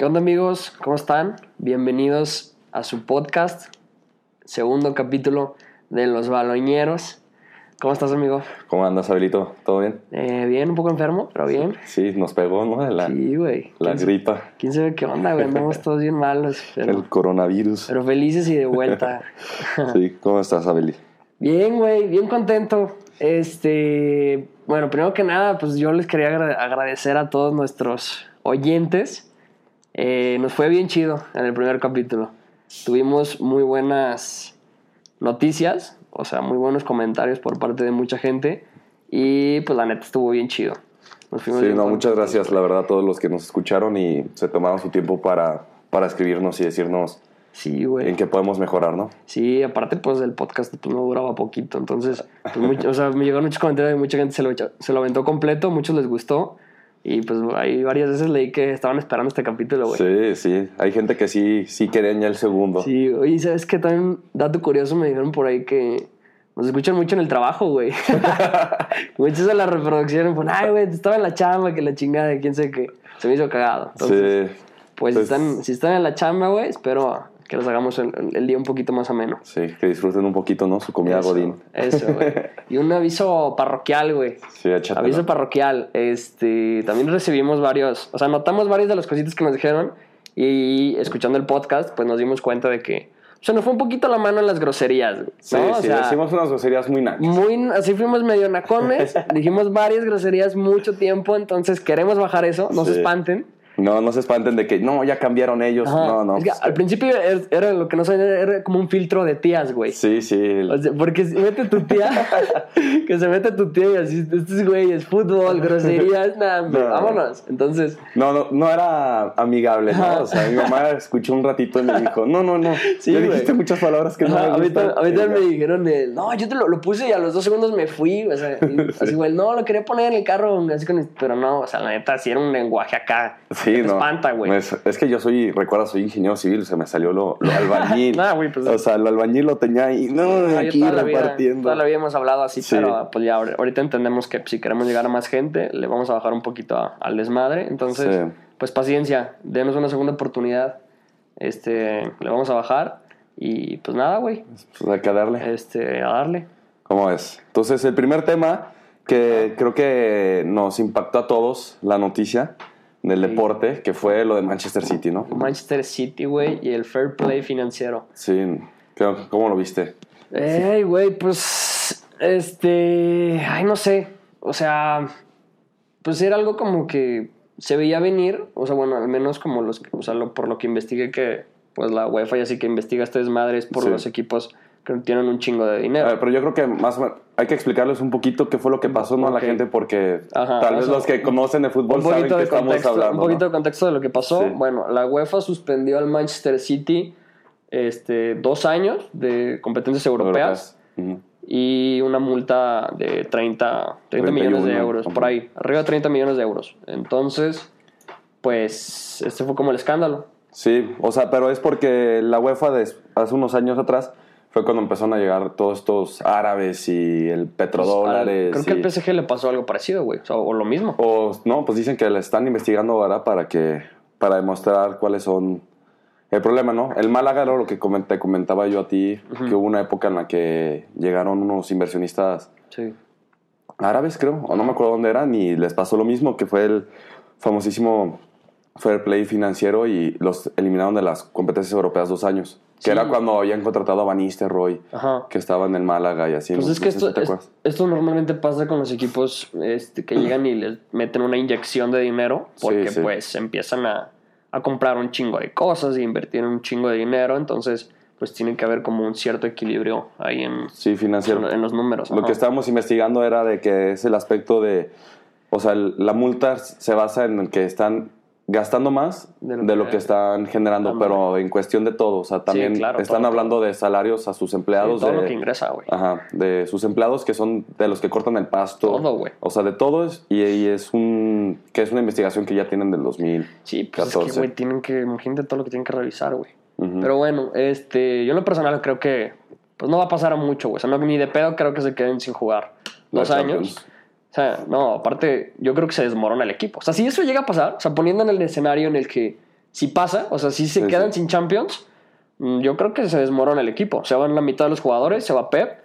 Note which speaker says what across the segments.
Speaker 1: ¿Qué onda amigos? ¿Cómo están? Bienvenidos a su podcast, segundo capítulo de Los Baloñeros. ¿Cómo estás amigo?
Speaker 2: ¿Cómo andas, Abelito? ¿Todo bien?
Speaker 1: Eh, bien, un poco enfermo, pero bien.
Speaker 2: Sí, nos pegó, ¿no? La,
Speaker 1: sí, güey.
Speaker 2: La
Speaker 1: ¿Quién
Speaker 2: gripa.
Speaker 1: sabe- ¿Quién sabe qué onda, güey? Andamos todos bien malos, pero,
Speaker 2: El coronavirus.
Speaker 1: pero felices y de vuelta.
Speaker 2: Sí, ¿cómo estás, Abeli?
Speaker 1: Bien, güey, bien contento. Este, bueno, primero que nada, pues yo les quería agra- agradecer a todos nuestros oyentes. Eh, nos fue bien chido en el primer capítulo. Tuvimos muy buenas noticias, o sea, muy buenos comentarios por parte de mucha gente. Y pues la neta estuvo bien chido. Nos fuimos
Speaker 2: Sí,
Speaker 1: bien
Speaker 2: no, muchas gracias, la verdad, a todos los que nos escucharon y se tomaron su tiempo para, para escribirnos y decirnos
Speaker 1: Sí, güey.
Speaker 2: en qué podemos mejorar, ¿no?
Speaker 1: Sí, aparte pues el podcast pues, no duraba poquito, entonces pues, mucho- o sea, me llegaron muchos comentarios y mucha gente se lo, se lo aventó completo, muchos les gustó y pues ahí varias veces leí que estaban esperando este capítulo, güey.
Speaker 2: Sí, sí. Hay gente que sí, sí querían ya el segundo.
Speaker 1: Sí, oye, ¿sabes qué? También, dato curioso, me dijeron por ahí que nos escuchan mucho en el trabajo, güey. Muchos de la reproducción, pues, ay, güey, estaba en la chamba, que la chingada, quién sabe qué. Se me hizo cagado. Entonces,
Speaker 2: sí.
Speaker 1: pues, si
Speaker 2: pues-
Speaker 1: están, si están en la chamba, güey, espero que les hagamos el, el día un poquito más ameno.
Speaker 2: Sí, que disfruten un poquito, ¿no? Su comida
Speaker 1: Eso,
Speaker 2: godín.
Speaker 1: Eso, güey. Y un aviso parroquial, güey.
Speaker 2: Sí, échatelo.
Speaker 1: Aviso parroquial. Este, también recibimos varios, o sea, notamos varias de las cositas que nos dijeron y escuchando el podcast, pues nos dimos cuenta de que se nos fue un poquito la mano en las groserías, güey,
Speaker 2: Sí,
Speaker 1: ¿no? O
Speaker 2: sí,
Speaker 1: sea,
Speaker 2: decimos unas groserías muy nacas.
Speaker 1: muy, así fuimos medio nacones, dijimos varias groserías mucho tiempo, entonces queremos bajar eso, no se
Speaker 2: Sí.
Speaker 1: espanten.
Speaker 2: No, no se espanten de que, no, ya cambiaron ellos.
Speaker 1: Ajá.
Speaker 2: No, no.
Speaker 1: Es que al principio era, era lo que no sabía, era como un filtro de tías, güey.
Speaker 2: Sí, sí. el-
Speaker 1: O sea, porque si mete tu tía, que se mete tu tía y así, estos güeyes, fútbol, groserías, nada,
Speaker 2: No.
Speaker 1: vámonos. Entonces,
Speaker 2: No, no, no era amigable,
Speaker 1: Ajá.
Speaker 2: ¿no? O sea, mi mamá escuchó un ratito y me dijo, no, no, no.
Speaker 1: Sí,
Speaker 2: ya dijiste muchas palabras que no me gustan.
Speaker 1: a mí también me dijeron, el, no, yo te lo, lo puse y a los dos segundos me fui, o sea, y así, güey, no, lo quería poner en el carro, así con, pero no, o sea, la neta, sí era un lenguaje acá,
Speaker 2: Sí,
Speaker 1: que te
Speaker 2: no.
Speaker 1: espanta, güey.
Speaker 2: Es, es que yo soy, recuerda, soy ingeniero civil, se me salió lo, lo albañil.
Speaker 1: Ah, güey, pues-
Speaker 2: O sea, lo albañil lo tenía ahí, no, aquí
Speaker 1: toda la vida-
Speaker 2: repartiendo.
Speaker 1: Toda la vida hemos hablado así,
Speaker 2: Sí.
Speaker 1: pero pues ya ahor- ahorita entendemos que si queremos llegar a más gente, le vamos a bajar un poquito a- al desmadre. Entonces,
Speaker 2: Sí.
Speaker 1: pues paciencia, denos una segunda oportunidad. Este, le vamos a bajar y pues nada, güey,
Speaker 2: Pues hay que darle.
Speaker 1: este, a darle.
Speaker 2: ¿Cómo es? Entonces, el primer tema que creo que nos impactó a todos, la noticia del deporte, que fue lo de Manchester City, ¿no?
Speaker 1: Manchester City, güey, y el fair play financiero.
Speaker 2: Sí, ¿qué- ¿cómo lo viste?
Speaker 1: Ey, güey, pues, este, ay, no sé, o sea, pues era algo como que se veía venir, o sea, bueno, al menos como los, o sea, lo- por lo que investigué que, pues la UEFA y así que investiga este desmadre es por
Speaker 2: Sí.
Speaker 1: los equipos que tienen un chingo de
Speaker 2: A
Speaker 1: dinero.
Speaker 2: ver, pero yo creo que más o menos hay que explicarles un poquito qué fue lo que pasó ¿no? a la gente porque
Speaker 1: Ajá,
Speaker 2: tal vez los que conocen de fútbol saben
Speaker 1: de
Speaker 2: estamos
Speaker 1: contexto,
Speaker 2: hablando.
Speaker 1: un poquito
Speaker 2: ¿no?
Speaker 1: de contexto de lo que pasó.
Speaker 2: Sí.
Speaker 1: Bueno, la UEFA suspendió al Manchester City este, dos años de competencias europeas.
Speaker 2: Ujú.
Speaker 1: y una multa de 30, 30 millones de
Speaker 2: 31,
Speaker 1: euros, por ahí, arriba de 30 millones de euros. Entonces, pues, este fue como el escándalo.
Speaker 2: Sí, o sea, pero es porque la UEFA des- hace unos años atrás fue cuando empezaron a llegar todos estos árabes y el petrodólares.
Speaker 1: Creo que al PSG le pasó algo parecido, güey, o, sea, o lo mismo.
Speaker 2: O no, pues dicen que le están investigando ahora para que para demostrar cuáles son el problema, ¿no? El Málaga era lo que te comentaba yo a ti, que hubo una época en la que llegaron unos inversionistas
Speaker 1: Sí.
Speaker 2: árabes, creo, o no me acuerdo dónde eran, y les pasó lo mismo, que fue el famosísimo fair play financiero y los eliminaron de las competencias europeas dos años. Que
Speaker 1: Sí.
Speaker 2: era cuando habían contratado a Van
Speaker 1: Ajá.
Speaker 2: que estaba en el Málaga y así.
Speaker 1: Pues
Speaker 2: ¿no?
Speaker 1: es que
Speaker 2: No
Speaker 1: esto,
Speaker 2: si
Speaker 1: es- esto normalmente pasa con los equipos este, que llegan y les meten una inyección de dinero porque
Speaker 2: Sí, sí.
Speaker 1: pues empiezan a, a comprar un chingo de cosas y invertir un chingo de dinero, entonces pues tiene que haber como un cierto equilibrio ahí en,
Speaker 2: Sí, financiero.
Speaker 1: en los números.
Speaker 2: Lo que estábamos investigando era de que es el aspecto de, o sea, el- la multa se basa en el que están gastando más
Speaker 1: De
Speaker 2: de
Speaker 1: lo
Speaker 2: lo,
Speaker 1: que-
Speaker 2: están generando,
Speaker 1: Ándale.
Speaker 2: pero en cuestión de todo, o sea, también
Speaker 1: claro,
Speaker 2: están
Speaker 1: todo,
Speaker 2: hablando de salarios a sus
Speaker 1: Sí,
Speaker 2: empleados,
Speaker 1: todo
Speaker 2: de,
Speaker 1: lo que ingresa, güey.
Speaker 2: ajá, de sus empleados que son de los que cortan el pasto,
Speaker 1: Todo, güey.
Speaker 2: o sea, de todos y, y es un que es una investigación que ya tienen del 2000.
Speaker 1: Sí, pues es que,
Speaker 2: 14.
Speaker 1: güey, tienen que, imagínate todo lo que tienen que revisar, güey. Pero bueno, este, yo en lo personal creo que, pues no va a pasar a mucho, güey. O sea, no, ni de pedo creo que se queden sin jugar dos años. O sea, no, aparte, yo creo que se desmorona el equipo. O sea, si eso llega a pasar, o sea, poniendo en el escenario en el que si pasa, o sea, si se
Speaker 2: Sí,
Speaker 1: quedan
Speaker 2: sí.
Speaker 1: sin Champions, mm, yo creo que se desmorona el equipo. Se van la mitad de los jugadores, se va Pep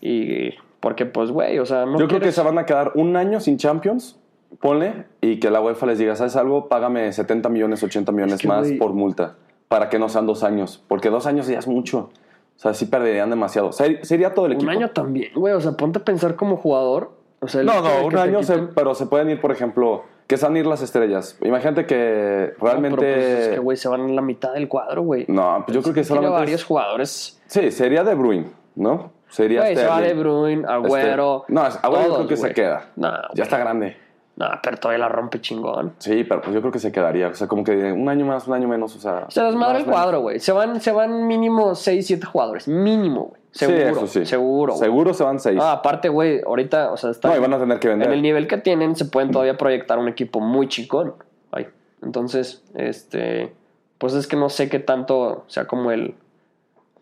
Speaker 1: y porque pues güey, o sea, no
Speaker 2: Yo creo que
Speaker 1: quieres-
Speaker 2: se van a quedar un año sin Champions, ponle, y que la UEFA les diga, ¿sabes algo? Págame 70 millones, 80 millones
Speaker 1: que,
Speaker 2: más por multa, para que no sean dos años, porque dos años ya es mucho. O sea, sí perderían demasiado. Se- Sería todo el
Speaker 1: un
Speaker 2: equipo.
Speaker 1: año también, güey, o sea, ponte a pensar como jugador, o sea,
Speaker 2: No, no, un año, se- pero se pueden ir, por ejemplo, que se van a ir las estrellas. Imagínate que
Speaker 1: No,
Speaker 2: realmente...
Speaker 1: pero, pues, es que güey, se van en la mitad del cuadro, güey.
Speaker 2: No, pues yo creo que solamente...
Speaker 1: varios jugadores.
Speaker 2: Sí, sería De Bruyne, ¿no? Sería
Speaker 1: Güey, se va De
Speaker 2: Sterling.
Speaker 1: Bruyne, Agüero.
Speaker 2: Este- no, Agüero yo
Speaker 1: todos,
Speaker 2: creo que se
Speaker 1: güey.
Speaker 2: queda.
Speaker 1: No,
Speaker 2: Ya está grande.
Speaker 1: No, pero todavía la rompe chingón.
Speaker 2: Sí, pero pues yo creo que se quedaría. O sea, como que un año más, un año menos, o sea...
Speaker 1: Se desmadra
Speaker 2: más
Speaker 1: el cuadro, güey. Se van, se van mínimo 6, 7 jugadores. Mínimo, güey. Seguro.
Speaker 2: sí, sí.
Speaker 1: Seguro. güey.
Speaker 2: Seguro se van seis.
Speaker 1: Ah, aparte, güey, ahorita, o sea, está.
Speaker 2: no, y van a tener que vender.
Speaker 1: En el nivel que tienen, se pueden todavía proyectar un equipo muy chicón. Ay. Entonces, este. Pues es que no sé qué tanto sea como el.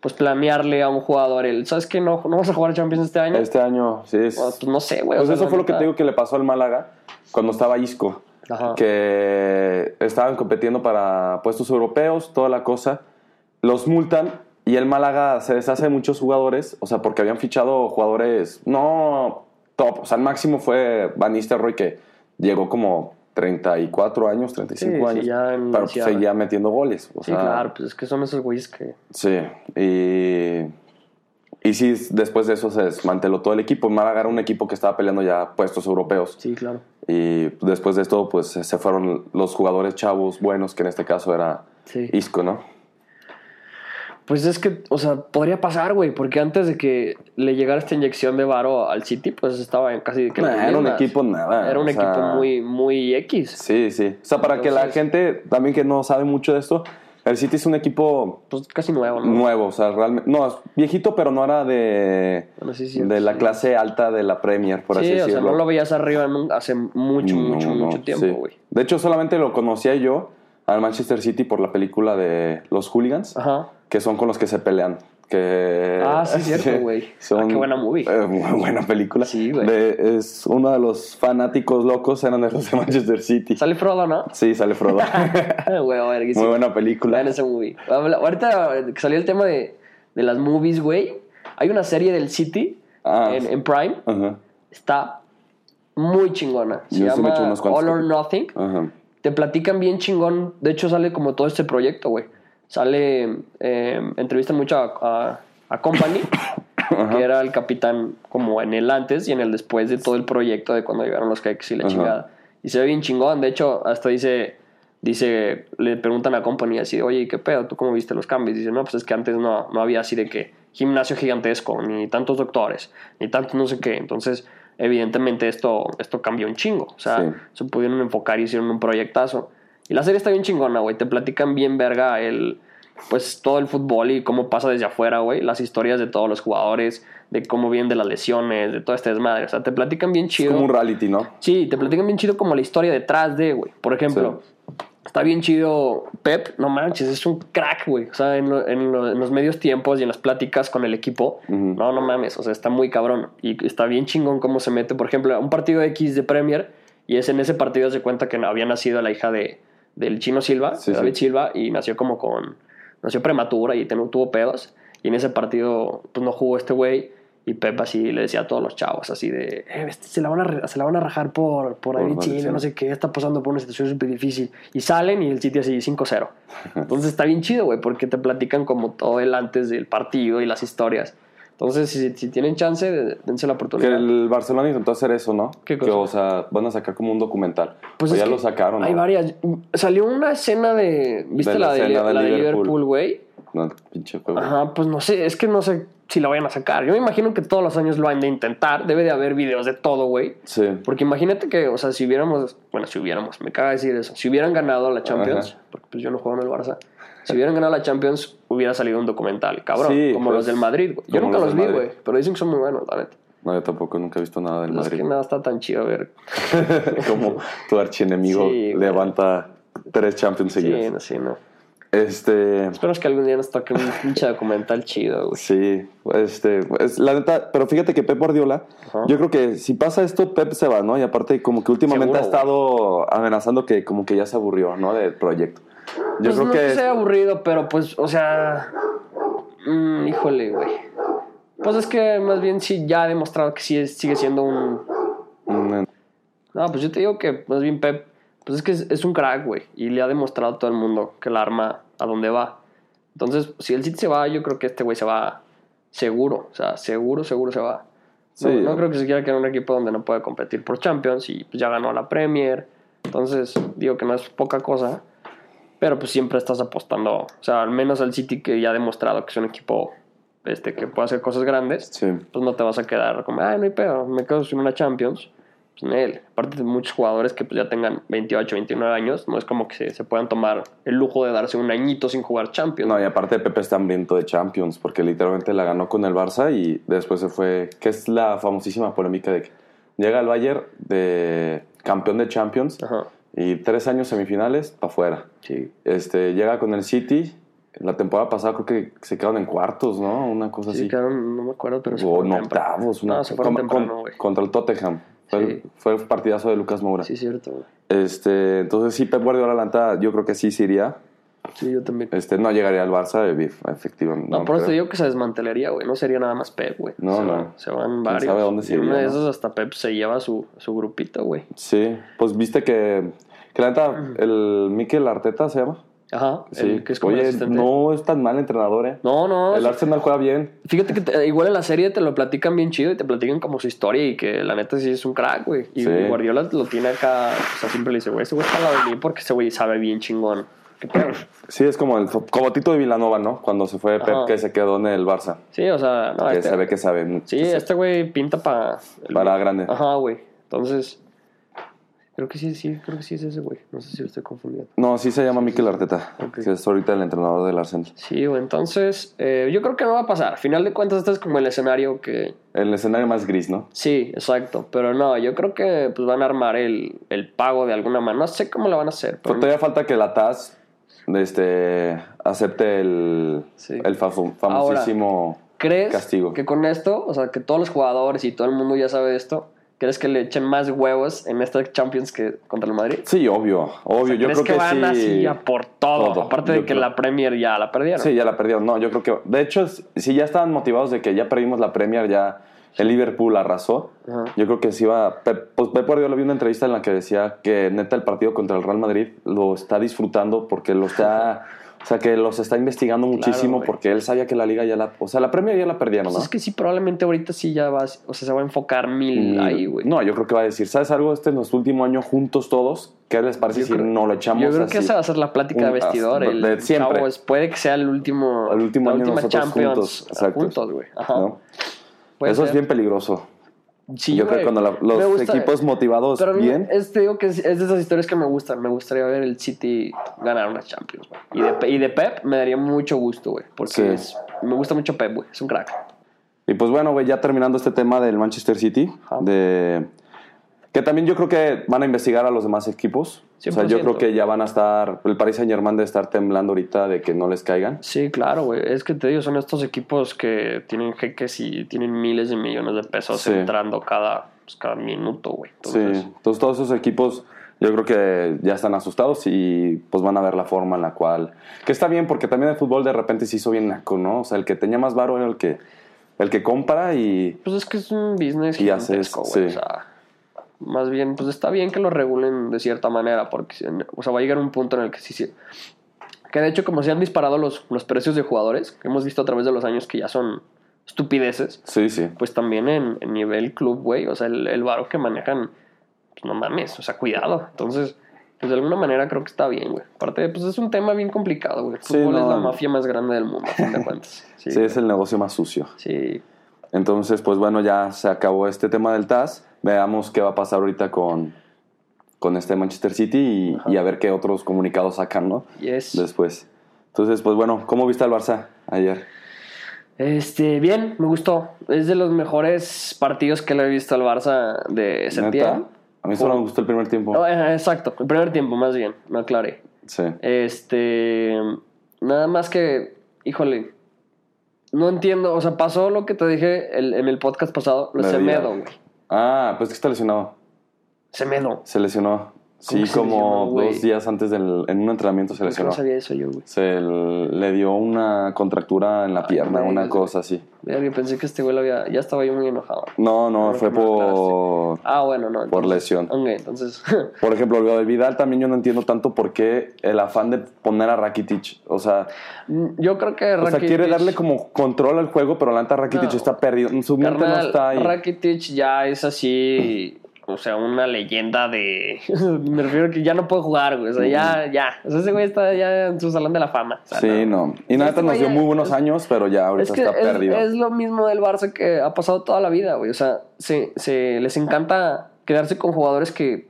Speaker 1: Pues planearle a un jugador el. ¿Sabes qué? No, no vas a jugar Champions este año.
Speaker 2: Este año, sí. Es...
Speaker 1: Pues, no sé, güey. o
Speaker 2: Pues
Speaker 1: sea,
Speaker 2: eso fue lo que te digo que le pasó al Málaga cuando estaba Isco.
Speaker 1: Ajá.
Speaker 2: Que estaban compitiendo para puestos europeos, toda la cosa. Los multan y el Málaga se deshace de muchos jugadores. O sea, porque habían fichado jugadores no top. O sea, el máximo fue Van Nistelrooy que llegó como 34 años, 35
Speaker 1: Sí,
Speaker 2: años. pero pues, seguía metiendo goles. O
Speaker 1: Sí,
Speaker 2: sea,
Speaker 1: claro, pues es que son esos güeyes que.
Speaker 2: Sí, y, y sí, después de eso se desmanteló todo el equipo. Málaga era un equipo que estaba peleando ya puestos europeos.
Speaker 1: Sí, claro.
Speaker 2: Y después de esto, pues se fueron los jugadores chavos buenos, que en este caso era
Speaker 1: Sí.
Speaker 2: Isco, ¿no?
Speaker 1: Pues es que, o sea, podría pasar, güey, porque antes de que le llegara esta inyección de varo al City, pues estaba en casi que
Speaker 2: Nah, era un equipo nada.
Speaker 1: Era un
Speaker 2: sea,
Speaker 1: equipo muy, muy X.
Speaker 2: Sí, sí. O sea, para que la gente también que no sabe mucho de esto, el City es un equipo
Speaker 1: Pues casi nuevo, ¿no?
Speaker 2: nuevo, o sea, realmente. No, es viejito, pero no era de,
Speaker 1: Bueno, sí, sí,
Speaker 2: de la clase alta de la Premier, por así
Speaker 1: sí, o sea,
Speaker 2: decirlo.
Speaker 1: no lo veías arriba hace mucho,
Speaker 2: No,
Speaker 1: mucho,
Speaker 2: no,
Speaker 1: mucho tiempo, güey.
Speaker 2: De hecho, solamente lo conocía yo al Manchester City por la película de Los Hooligans,
Speaker 1: Ajá.
Speaker 2: que son con los que se pelean. Que,
Speaker 1: Ah, sí, cierto, güey. Ah, qué buena movie.
Speaker 2: eh, muy buena película.
Speaker 1: Sí, güey.
Speaker 2: Es uno de los fanáticos locos eran de los de Manchester City.
Speaker 1: Sale Frodo, ¿no?
Speaker 2: Sí, sale Frodo.
Speaker 1: Ver, sí.
Speaker 2: muy buena película.
Speaker 1: Vean ese movie. Ahorita que salió el tema de, de las movies, güey. Hay una serie del City
Speaker 2: Ah,
Speaker 1: en, en Prime. Está muy chingona. Se
Speaker 2: Yo
Speaker 1: llama
Speaker 2: cuantos
Speaker 1: All or. Nothing.
Speaker 2: ajá.
Speaker 1: Te platican bien chingón. De hecho, sale como todo este proyecto, güey. Sale, eh, entrevistan mucho a, a, a Company, que era el capitán como en el antes y en el después de todo el proyecto de cuando llegaron los Hex y la
Speaker 2: Ajá.
Speaker 1: chingada. Y se ve bien chingón. De hecho, hasta dice, dice, le preguntan a Company así, oye, ¿qué pedo? ¿Tú cómo viste los cambios? Dice, no, pues es que antes no, no había así de que gimnasio gigantesco, ni tantos doctores, ni tantos no sé qué. Entonces, evidentemente esto, esto cambió un chingo. O sea,
Speaker 2: Sí.
Speaker 1: se pudieron enfocar y hicieron un proyectazo. Y la serie está bien chingona, güey. Te platican bien verga el... Pues todo el fútbol y cómo pasa desde afuera, güey. Las historias de todos los jugadores, de cómo vienen de las lesiones, de todo este desmadre. O sea, te platican bien
Speaker 2: Es
Speaker 1: chido.
Speaker 2: como un reality, ¿no?
Speaker 1: Sí, te platican bien chido como la historia detrás de, güey. Por ejemplo, está bien chido Pep, no manches, es un crack, güey. O sea, en, lo- en lo- en los medios tiempos y en las pláticas con el equipo, no, no mames, o sea, está muy cabrón. Y está bien chingón cómo se mete, por ejemplo, a un partido X de Premier y es en ese partido se cuenta que había nacido la hija de, del Chino Silva,
Speaker 2: Sí,
Speaker 1: de David
Speaker 2: sí.
Speaker 1: Silva, y nació como con, nació prematura y tuvo pedos. Y en ese partido, pues no jugó este güey. Y Pep así le decía a todos los chavos, así de, eh, este, se, la van a, se la van a rajar por, por
Speaker 2: Por
Speaker 1: Silva,
Speaker 2: Silva.
Speaker 1: no sé qué, está pasando por una situación súper difícil. Y salen y el sitio así 5-0. Entonces está bien chido, güey, porque te platican como todo el antes del partido y las historias. Entonces, si, si tienen chance, de- dense la
Speaker 2: Que
Speaker 1: oportunidad.
Speaker 2: el Barcelona intentó hacer eso, ¿no?
Speaker 1: ¿Qué
Speaker 2: Que,
Speaker 1: cosa?
Speaker 2: o sea, van a sacar como un documental.
Speaker 1: Pues
Speaker 2: O ya
Speaker 1: que
Speaker 2: lo sacaron, ¿no?
Speaker 1: Hay varias. Salió una escena de. ¿Viste
Speaker 2: De
Speaker 1: la,
Speaker 2: la
Speaker 1: de, la de
Speaker 2: Liverpool.
Speaker 1: Güey?
Speaker 2: No, pinche juego.
Speaker 1: Ajá, pues no sé, es que no sé si la vayan a sacar. Yo me imagino que todos los años lo han de intentar. Debe de haber videos de todo, güey.
Speaker 2: Sí.
Speaker 1: Porque imagínate que, o sea, si hubiéramos, bueno, si hubiéramos, me caga decir eso, si hubieran ganado la Champions,
Speaker 2: Ajá.
Speaker 1: porque pues yo no juego en el Barça, si hubieran ganado la Champions, hubiera salido un documental, cabrón,
Speaker 2: Sí,
Speaker 1: como
Speaker 2: pues,
Speaker 1: los del Madrid, güey. Yo nunca
Speaker 2: los
Speaker 1: vi, güey, pero dicen que son muy buenos, la neta.
Speaker 2: No, yo tampoco nunca he visto nada del
Speaker 1: No es
Speaker 2: Madrid.
Speaker 1: que nada está tan chido ver.
Speaker 2: como tu archienemigo
Speaker 1: Sí,
Speaker 2: levanta tres Champions seguidas.
Speaker 1: Sí, no, sí, no.
Speaker 2: Este,
Speaker 1: Espero que algún día nos toque un pinche documental chido, güey.
Speaker 2: sí, este, es la neta, pero fíjate que Pep Guardiola,
Speaker 1: Ajá.
Speaker 2: yo creo que si pasa esto, Pep se va, ¿no? Y aparte, como que últimamente
Speaker 1: Seguro,
Speaker 2: ha estado amenazando que como que ya se aburrió, ¿no? Del proyecto. Yo
Speaker 1: Pues
Speaker 2: creo
Speaker 1: no
Speaker 2: que...
Speaker 1: que sea aburrido, pero pues, o sea. mm, híjole, güey. Pues es que más bien sí ya ha demostrado que sí es- sigue siendo un. No, pues yo te digo que más bien Pep, pues es que es, es un crack, güey. Y le ha demostrado a todo el mundo que la arma a dónde va. Entonces, si el City se va, yo creo que este güey se va seguro. O sea, seguro, seguro se va.
Speaker 2: Sí.
Speaker 1: no creo que se quiera quedar en un equipo donde no puede competir por Champions y pues ya ganó la Premier. Entonces, digo que no es poca cosa. Pero pues siempre estás apostando, o sea, al menos al City que ya ha demostrado que es un equipo este, que puede hacer cosas grandes
Speaker 2: Sí.
Speaker 1: pues no te vas a quedar como, ay, no hay pedo, me quedo sin una Champions. En él. Aparte de muchos jugadores que pues, ya tengan 28, 29 años, no es como que se, se puedan tomar el lujo de darse un añito sin jugar Champions.
Speaker 2: No, y aparte Pepe está hambriento de Champions, porque literalmente la ganó con el Barça y después se fue, que es la famosísima polémica de que llega al Bayern de campeón de Champions
Speaker 1: Ajá,
Speaker 2: y tres años semifinales para afuera.
Speaker 1: sí.
Speaker 2: Este, llega con el City, la temporada pasada creo que se quedaron en cuartos, ¿no? Una cosa
Speaker 1: Sí,
Speaker 2: así.
Speaker 1: quedaron, no me acuerdo, pero se
Speaker 2: o en octavos. Una,
Speaker 1: No, se fueron
Speaker 2: con-
Speaker 1: temprano,
Speaker 2: con-
Speaker 1: güey.
Speaker 2: contra el Tottenham. Fue,
Speaker 1: Sí.
Speaker 2: el, fue el partidazo de Lucas Moura.
Speaker 1: Sí, cierto, güey.
Speaker 2: Este, entonces sí, Pep Guardiola Lanta, yo creo que sí se iría.
Speaker 1: Sí, yo también.
Speaker 2: Este, no llegaría al Barça, eh, efectivamente.
Speaker 1: No, por eso te digo que se desmantelaría, güey. No sería nada más Pep, güey.
Speaker 2: No,
Speaker 1: se
Speaker 2: no.
Speaker 1: Van, se van varios.
Speaker 2: sabe a dónde se iría,
Speaker 1: de
Speaker 2: ¿no?
Speaker 1: esas hasta Pep se lleva su, su grupito, güey.
Speaker 2: Sí, pues viste que, que la neta, el Mikel Arteta se llama.
Speaker 1: Ajá.
Speaker 2: Sí,
Speaker 1: el que es como
Speaker 2: oye,
Speaker 1: asistente.
Speaker 2: no es tan mal entrenador, ¿eh?
Speaker 1: No, no.
Speaker 2: El
Speaker 1: sí.
Speaker 2: Arsenal juega bien.
Speaker 1: Fíjate que te- igual en la serie te lo platican bien chido y te platican como su historia y que la neta sí es un crack, güey. Y
Speaker 2: Sí.
Speaker 1: Guardiola lo tiene acá, o sea, siempre le dice, güey, ese güey está al lado de mí porque ese güey sabe bien chingón.
Speaker 2: Sí, es como el como Tito de Vilanova, ¿no? Cuando se fue Pep,
Speaker 1: Ajá.
Speaker 2: que se quedó en el Barça.
Speaker 1: Sí, o sea, no,
Speaker 2: que
Speaker 1: este-
Speaker 2: se ve que sabe.
Speaker 1: Sí, este güey pinta para...
Speaker 2: Para grande.
Speaker 1: Ajá, güey. Entonces, creo que sí, sí, creo que sí es ese güey. No sé si lo estoy confundiendo.
Speaker 2: No, sí se llama Mikel Arteta, que es ahorita el entrenador del Arsenal.
Speaker 1: Sí, güey, entonces, eh, yo creo que no va a pasar. Final de cuentas, este es como el escenario que...
Speaker 2: El escenario más gris, ¿no?
Speaker 1: Sí, exacto. Pero no, yo creo que pues van a armar el, el pago de alguna manera. No sé cómo lo van a hacer, pero...
Speaker 2: Pero todavía falta que la TAS este, acepte el,
Speaker 1: Sí.
Speaker 2: el famo- famosísimo
Speaker 1: ¿Crees
Speaker 2: castigo.
Speaker 1: que con esto, o sea, que todos los jugadores y todo el mundo ya sabe esto, ¿crees que le echen más huevos en esta Champions que contra el Madrid?
Speaker 2: Sí, obvio, obvio.
Speaker 1: O sea,
Speaker 2: yo
Speaker 1: ¿Crees
Speaker 2: creo que,
Speaker 1: van
Speaker 2: sí.
Speaker 1: así a por todo?
Speaker 2: Todo.
Speaker 1: Aparte de que
Speaker 2: creo-
Speaker 1: la Premier ya la perdieron.
Speaker 2: Sí, ya la perdieron. No, yo creo que. De hecho, si ya estaban motivados de que ya perdimos la Premier, ya el Liverpool arrasó.
Speaker 1: Ajá.
Speaker 2: Yo creo que sí iba. Pep, pues Pep Guardiola vi una entrevista en la que decía que neta el partido contra el Real Madrid lo está disfrutando porque lo está. O sea, que los está investigando muchísimo porque él sabía que la liga ya la. O sea, la Premier ya la perdieron,
Speaker 1: Pues
Speaker 2: ¿no?
Speaker 1: es que sí, probablemente ahorita sí ya va, o sea, se va a enfocar mil
Speaker 2: Mm,
Speaker 1: ahí, güey.
Speaker 2: No, yo creo que va a decir, ¿sabes algo? Este es nuestro último año juntos todos. ¿Qué les parece
Speaker 1: Yo
Speaker 2: si
Speaker 1: creo-
Speaker 2: no lo echamos
Speaker 1: Yo creo
Speaker 2: así?
Speaker 1: que esa va a ser la plática de vestidor. El,
Speaker 2: de siempre.
Speaker 1: chavos, puede que sea el último,
Speaker 2: El último
Speaker 1: la
Speaker 2: año
Speaker 1: última
Speaker 2: nosotros
Speaker 1: Champions
Speaker 2: juntos, exacto.
Speaker 1: juntos, güey. Ajá.
Speaker 2: ¿no?
Speaker 1: Puede
Speaker 2: Eso es bien peligroso.
Speaker 1: Sí,
Speaker 2: yo creo que cuando la- los
Speaker 1: gusta-
Speaker 2: equipos motivados
Speaker 1: Pero
Speaker 2: bien.
Speaker 1: es, te digo que es, es de esas historias que me gustan. Me gustaría ver el City ganar una Champions, güey. Y de, y de Pep me daría mucho gusto, güey. Porque
Speaker 2: Sí.
Speaker 1: es- me gusta mucho Pep, güey. Es un crack.
Speaker 2: Y pues bueno, güey, ya terminando este tema del Manchester City,
Speaker 1: Ajá.
Speaker 2: de que también yo creo que van a investigar a los demás equipos. O sea, yo
Speaker 1: 100%.
Speaker 2: creo que ya van a estar, el Paris Saint Germain de estar temblando ahorita de que no les caigan.
Speaker 1: Sí, claro, güey. Es que te digo, son estos equipos que tienen jeques y tienen miles de millones de pesos
Speaker 2: Sí.
Speaker 1: entrando cada, pues, cada minuto, güey. Entonces,
Speaker 2: sí, entonces todos esos equipos yo creo que ya están asustados y pues van a ver la forma en la cual... Que está bien porque también el fútbol de repente se hizo bien naco, ¿no? O sea, el que tenía más varo era el que, el que compra y...
Speaker 1: Pues es que es un business
Speaker 2: Y haces, sí.
Speaker 1: O sea, más bien, pues está bien que lo regulen de cierta manera, porque o sea, va a llegar un punto en el que sí, sí. Que de hecho, como se han disparado los, los precios de jugadores, que hemos visto a través de los años que ya son estupideces,
Speaker 2: Sí, sí.
Speaker 1: pues también en, en nivel club, güey, o sea, el, el varo que manejan, pues no mames, o sea, cuidado. Entonces, pues de alguna manera creo que está bien, güey. Aparte, pues es un tema bien complicado, güey. El
Speaker 2: Sí,
Speaker 1: fútbol
Speaker 2: no,
Speaker 1: es la mafia más grande del mundo, a fin de cuentas. Sí,
Speaker 2: Sí, es el negocio más sucio.
Speaker 1: sí.
Speaker 2: Entonces, pues bueno, ya se acabó este tema del TAS. Veamos qué va a pasar ahorita con, con este Manchester City y, a ver qué otros comunicados sacan, ¿no?
Speaker 1: Yes.
Speaker 2: Después. Entonces, pues bueno, ¿cómo viste al Barça ayer?
Speaker 1: Este, bien, me gustó. Es de los mejores partidos que le he visto al Barça de septiembre.
Speaker 2: A mí solo me gustó el primer tiempo.
Speaker 1: Oh, eh, exacto, el primer tiempo más bien, no aclaré.
Speaker 2: Sí.
Speaker 1: Este, Nada más que, híjole, no entiendo. O sea, pasó lo que te dije el- en el podcast pasado.
Speaker 2: Me
Speaker 1: Semedo, güey.
Speaker 2: Ah, pues que está lesionado.
Speaker 1: Semedo.
Speaker 2: Se lesionó. Sí,
Speaker 1: ¿Cómo se
Speaker 2: como dos días antes del. En un entrenamiento se
Speaker 1: ¿Por qué
Speaker 2: lesionó.
Speaker 1: no sabía eso yo, güey?
Speaker 2: Se le dio una contractura en la
Speaker 1: Ay,
Speaker 2: pierna,
Speaker 1: güey,
Speaker 2: una
Speaker 1: güey.
Speaker 2: cosa así.
Speaker 1: Verga, pensé que este güey lo había... Ya estaba yo muy enojado.
Speaker 2: No, no, fue por.
Speaker 1: Ah, bueno, no.
Speaker 2: Por lesión.
Speaker 1: Ok, entonces...
Speaker 2: Por ejemplo, lo de Vidal también yo no entiendo tanto por qué el afán de poner a Rakitic. O sea,
Speaker 1: yo creo que
Speaker 2: o sea
Speaker 1: Rakitic...
Speaker 2: quiere darle como control al juego, pero la neta Rakitic
Speaker 1: No.
Speaker 2: está perdido. Su mente no está ahí.
Speaker 1: Rakitic ya es así, o sea, una leyenda de... Me refiero a que ya no puede jugar, güey. O sea, ya, ya. O sea, ese güey está ya en su salón de la fama. O sea,
Speaker 2: Sí, no. Y neta
Speaker 1: Este
Speaker 2: nos dio muy buenos
Speaker 1: es-
Speaker 2: años, pero ya ahorita
Speaker 1: Es que
Speaker 2: está
Speaker 1: es,
Speaker 2: perdido.
Speaker 1: es lo mismo del Barça que ha pasado toda la vida, güey. O sea, se, se les encanta quedarse con jugadores que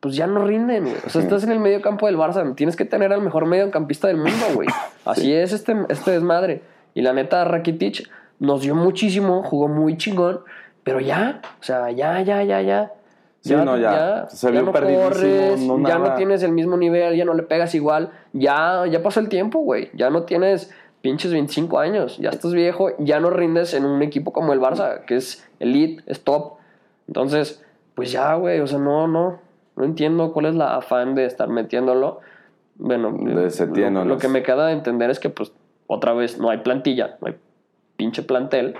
Speaker 1: pues ya no rinden, güey. O sea, estás en el medio campo del Barça, tienes que tener al mejor mediocampista del mundo, güey. Así es este, este desmadre. Y la neta, Rakitic nos dio muchísimo, jugó muy chingón, pero ya, o sea, ya, ya, ya, ya.
Speaker 2: Sí, no, ya. Se vio
Speaker 1: no
Speaker 2: perdidísimo,
Speaker 1: corres,
Speaker 2: no
Speaker 1: ya no tienes el mismo nivel, ya no le pegas igual. Ya, ya pasó el tiempo, güey. Ya no tienes pinches 25 años. Ya estás viejo, ya no rindes en un equipo como el Barça, que es elite, es top. Entonces, pues ya, güey. O sea, no, no. No entiendo cuál es la afán de estar metiéndolo. Bueno, lo, lo que me queda de entender es que, pues, otra vez no hay plantilla, no hay pinche plantel.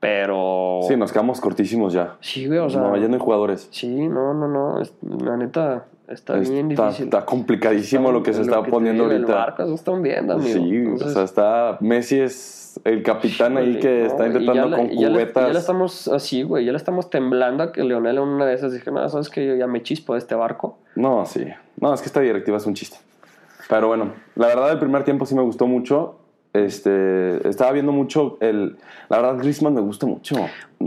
Speaker 1: Pero.
Speaker 2: Sí, nos quedamos cortísimos ya.
Speaker 1: Sí, güey, o sea.
Speaker 2: no, ya no hay jugadores.
Speaker 1: Sí, no, no, no. la neta, está, bien difícil.
Speaker 2: está complicadísimo lo que se está poniendo
Speaker 1: digo, El
Speaker 2: ahorita.
Speaker 1: barco se está hundiendo, amigo.
Speaker 2: Sí,
Speaker 1: Entonces,
Speaker 2: o sea, está. Messi es el capitán ahí que
Speaker 1: no,
Speaker 2: está intentando con
Speaker 1: y ya
Speaker 2: cubetas.
Speaker 1: Ya le estamos así, güey. Ya le estamos temblando a que Leonel una de esas dije, no, sabes que yo ya me chispo de este barco.
Speaker 2: No, sí. No, es que esta directiva es un chiste. Pero bueno, la verdad el primer tiempo sí me gustó mucho. Este, estaba viendo mucho el... La verdad Griezmann me gusta mucho.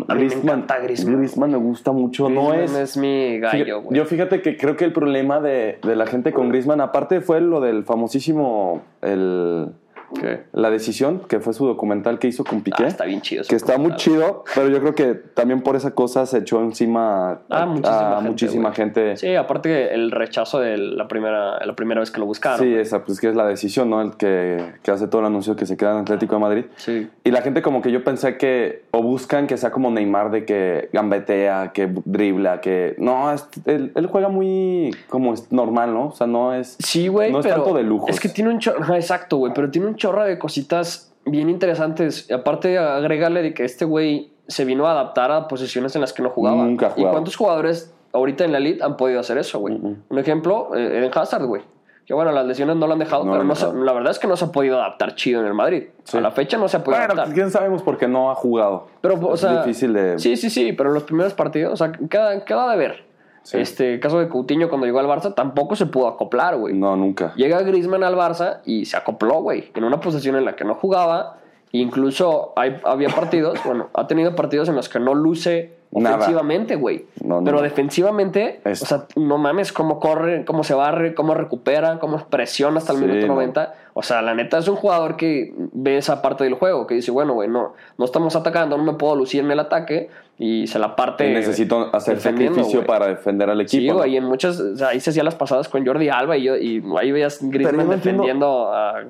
Speaker 1: A mí me encanta Griezmann.
Speaker 2: Griezmann me gusta mucho. no
Speaker 1: Griezmann
Speaker 2: es...
Speaker 1: es mi gallo, güey.
Speaker 2: yo fíjate que creo que el problema de, de la gente con Griezmann, aparte fue lo del famosísimo... El,
Speaker 1: ¿Qué?
Speaker 2: la decisión, que fue su documental que hizo con Piqué.
Speaker 1: Ah, está bien chido.
Speaker 2: que está muy chido, pero yo creo que también por esa cosa se echó encima
Speaker 1: Ah,
Speaker 2: a,
Speaker 1: muchísima
Speaker 2: a
Speaker 1: gente,
Speaker 2: muchísima gente.
Speaker 1: Sí, aparte el rechazo de la primera, la primera vez que lo buscaron.
Speaker 2: Sí, esa, pues que es la decisión, ¿no? El que, que hace todo el anuncio que se queda en Atlético de Madrid.
Speaker 1: Sí.
Speaker 2: Y la gente como que yo pensé que, o buscan que sea como Neymar de que gambetea, que dribla, que... No, es- él, él juega muy como es normal, ¿no? O sea, no es...
Speaker 1: Sí, güey,
Speaker 2: No es
Speaker 1: pero
Speaker 2: tanto de lujos.
Speaker 1: Es que tiene un exacto, güey, pero tiene un chorro de cositas bien interesantes. Y aparte, agregarle de que este güey se vino a adaptar a posiciones en las que no jugaba.
Speaker 2: Nunca
Speaker 1: ¿Y cuántos jugadores ahorita en la elite han podido hacer eso, güey? Un ejemplo, eh, Eden Hazard, güey. Que bueno, las lesiones no lo han dejado,
Speaker 2: No
Speaker 1: pero
Speaker 2: han
Speaker 1: no se- la verdad es que no se ha podido adaptar chido en el Madrid.
Speaker 2: Sí.
Speaker 1: A la fecha no se ha podido
Speaker 2: Bueno,
Speaker 1: adaptar.
Speaker 2: pues, quién sabemos porque no ha jugado.
Speaker 1: Pero, o
Speaker 2: es
Speaker 1: sea,
Speaker 2: difícil de...
Speaker 1: Sí, sí, sí, pero los primeros partidos, o sea, queda, queda de ver.
Speaker 2: Sí.
Speaker 1: Este caso de Coutinho cuando llegó al Barça tampoco se pudo acoplar, güey.
Speaker 2: No, nunca.
Speaker 1: Llega Griezmann al Barça y se acopló, güey, en una posición en la que no jugaba. Incluso hay, había partidos, bueno, ha tenido partidos en los que no luce
Speaker 2: Nada.
Speaker 1: ofensivamente, güey.
Speaker 2: No, no,
Speaker 1: Pero
Speaker 2: no.
Speaker 1: defensivamente,
Speaker 2: Es-
Speaker 1: o sea, no mames cómo corre, cómo se barre, cómo recupera, cómo presiona hasta el
Speaker 2: Sí,
Speaker 1: minuto
Speaker 2: no.
Speaker 1: 90. O sea, la neta es un jugador que ve esa parte del juego, que dice, bueno, güey, no, no estamos atacando, no me puedo lucir en el ataque y se la parte.
Speaker 2: Y necesito hacer sacrificio para defender al equipo.
Speaker 1: Sí,
Speaker 2: ¿no?
Speaker 1: güey, y en muchas, o sea, ahí se hacía las pasadas con Jordi Alba y, yo, y ahí veías Griezmann defendiendo a,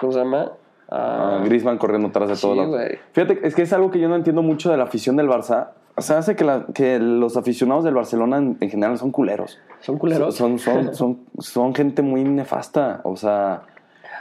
Speaker 1: ¿cómo se llama? A-
Speaker 2: Ah, Griezmann corriendo atrás de
Speaker 1: Sí, güey.
Speaker 2: Fíjate, es que es algo que yo no entiendo mucho de la afición del Barça. O sea, hace que, la- que los aficionados del Barcelona en, en general son culeros.
Speaker 1: son culeros.
Speaker 2: Son, son, son, son gente muy nefasta. O sea,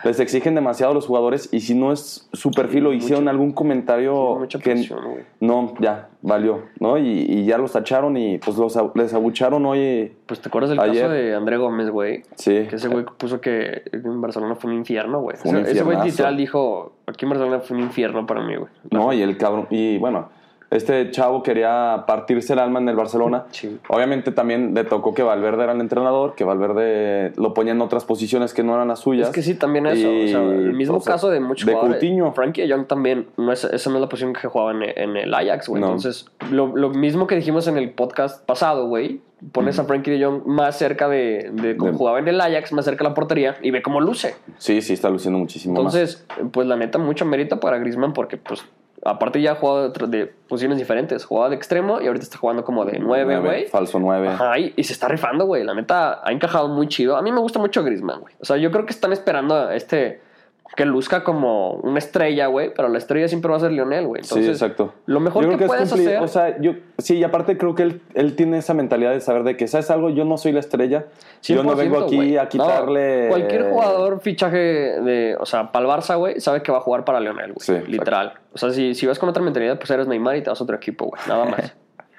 Speaker 2: les exigen demasiado a los jugadores y si no es su perfil o hicieron algún comentario
Speaker 1: mucha
Speaker 2: que
Speaker 1: presión,
Speaker 2: no, ya, valió, ¿no? Y, y ya los tacharon y pues los, les abucharon hoy.
Speaker 1: Pues te acuerdas del
Speaker 2: Ayer.
Speaker 1: caso de André Gómez, güey.
Speaker 2: Sí.
Speaker 1: Que ese güey puso que en Barcelona fue un infierno, güey. Ese güey literal dijo, aquí en Barcelona fue un infierno para mí, güey.
Speaker 2: No, y el cabrón. Y bueno, este chavo quería partirse el alma en el Barcelona.
Speaker 1: Sí.
Speaker 2: Obviamente también le tocó que Valverde era el entrenador, que Valverde lo ponía en otras posiciones que no eran las suyas.
Speaker 1: Es que sí, también eso.
Speaker 2: Y,
Speaker 1: o sea, el mismo
Speaker 2: o sea,
Speaker 1: caso de muchos
Speaker 2: de
Speaker 1: jugadores.
Speaker 2: Coutinho.
Speaker 1: Frankie de Jong también, no es, esa no es la posición que jugaba en, en el Ajax, güey.
Speaker 2: No.
Speaker 1: Entonces, lo, lo mismo que dijimos en el podcast pasado, güey. Pones a Frankie de Jong más cerca de, de cómo
Speaker 2: De-
Speaker 1: jugaba en el Ajax, más cerca de la portería, y ve cómo luce.
Speaker 2: Sí, sí, está luciendo muchísimo más.
Speaker 1: Entonces, pues la neta, mucho mérito para Griezmann porque, pues, aparte ya ha jugado de, posiciones diferentes. Jugaba de extremo y ahorita está jugando como de nueve,
Speaker 2: Nueve,
Speaker 1: güey.
Speaker 2: Falso 9.
Speaker 1: Ajá, y, y se está rifando, güey. La neta, ha encajado muy chido. A mí me gusta mucho Griezmann, güey. O sea, yo creo que están esperando a este, que luzca como una estrella, güey, pero la estrella siempre va a ser Lionel, güey.
Speaker 2: Sí, exacto.
Speaker 1: Lo mejor
Speaker 2: Yo
Speaker 1: que,
Speaker 2: creo es
Speaker 1: puedes
Speaker 2: cumplir-
Speaker 1: hacer.
Speaker 2: O sea, yo, sí, y aparte creo que él, él tiene esa mentalidad de saber de que, ¿sabes algo? Yo no soy la estrella. Yo no
Speaker 1: 100%,
Speaker 2: vengo aquí a
Speaker 1: No,
Speaker 2: quitarle.
Speaker 1: cualquier jugador fichaje de, o sea, para el Barça, güey, sabe que va a jugar para Lionel, güey.
Speaker 2: Sí, exacto.
Speaker 1: literal. O sea, si, si vas con otra mentalidad, pues eres Neymar y te vas a otro equipo, güey. Nada más.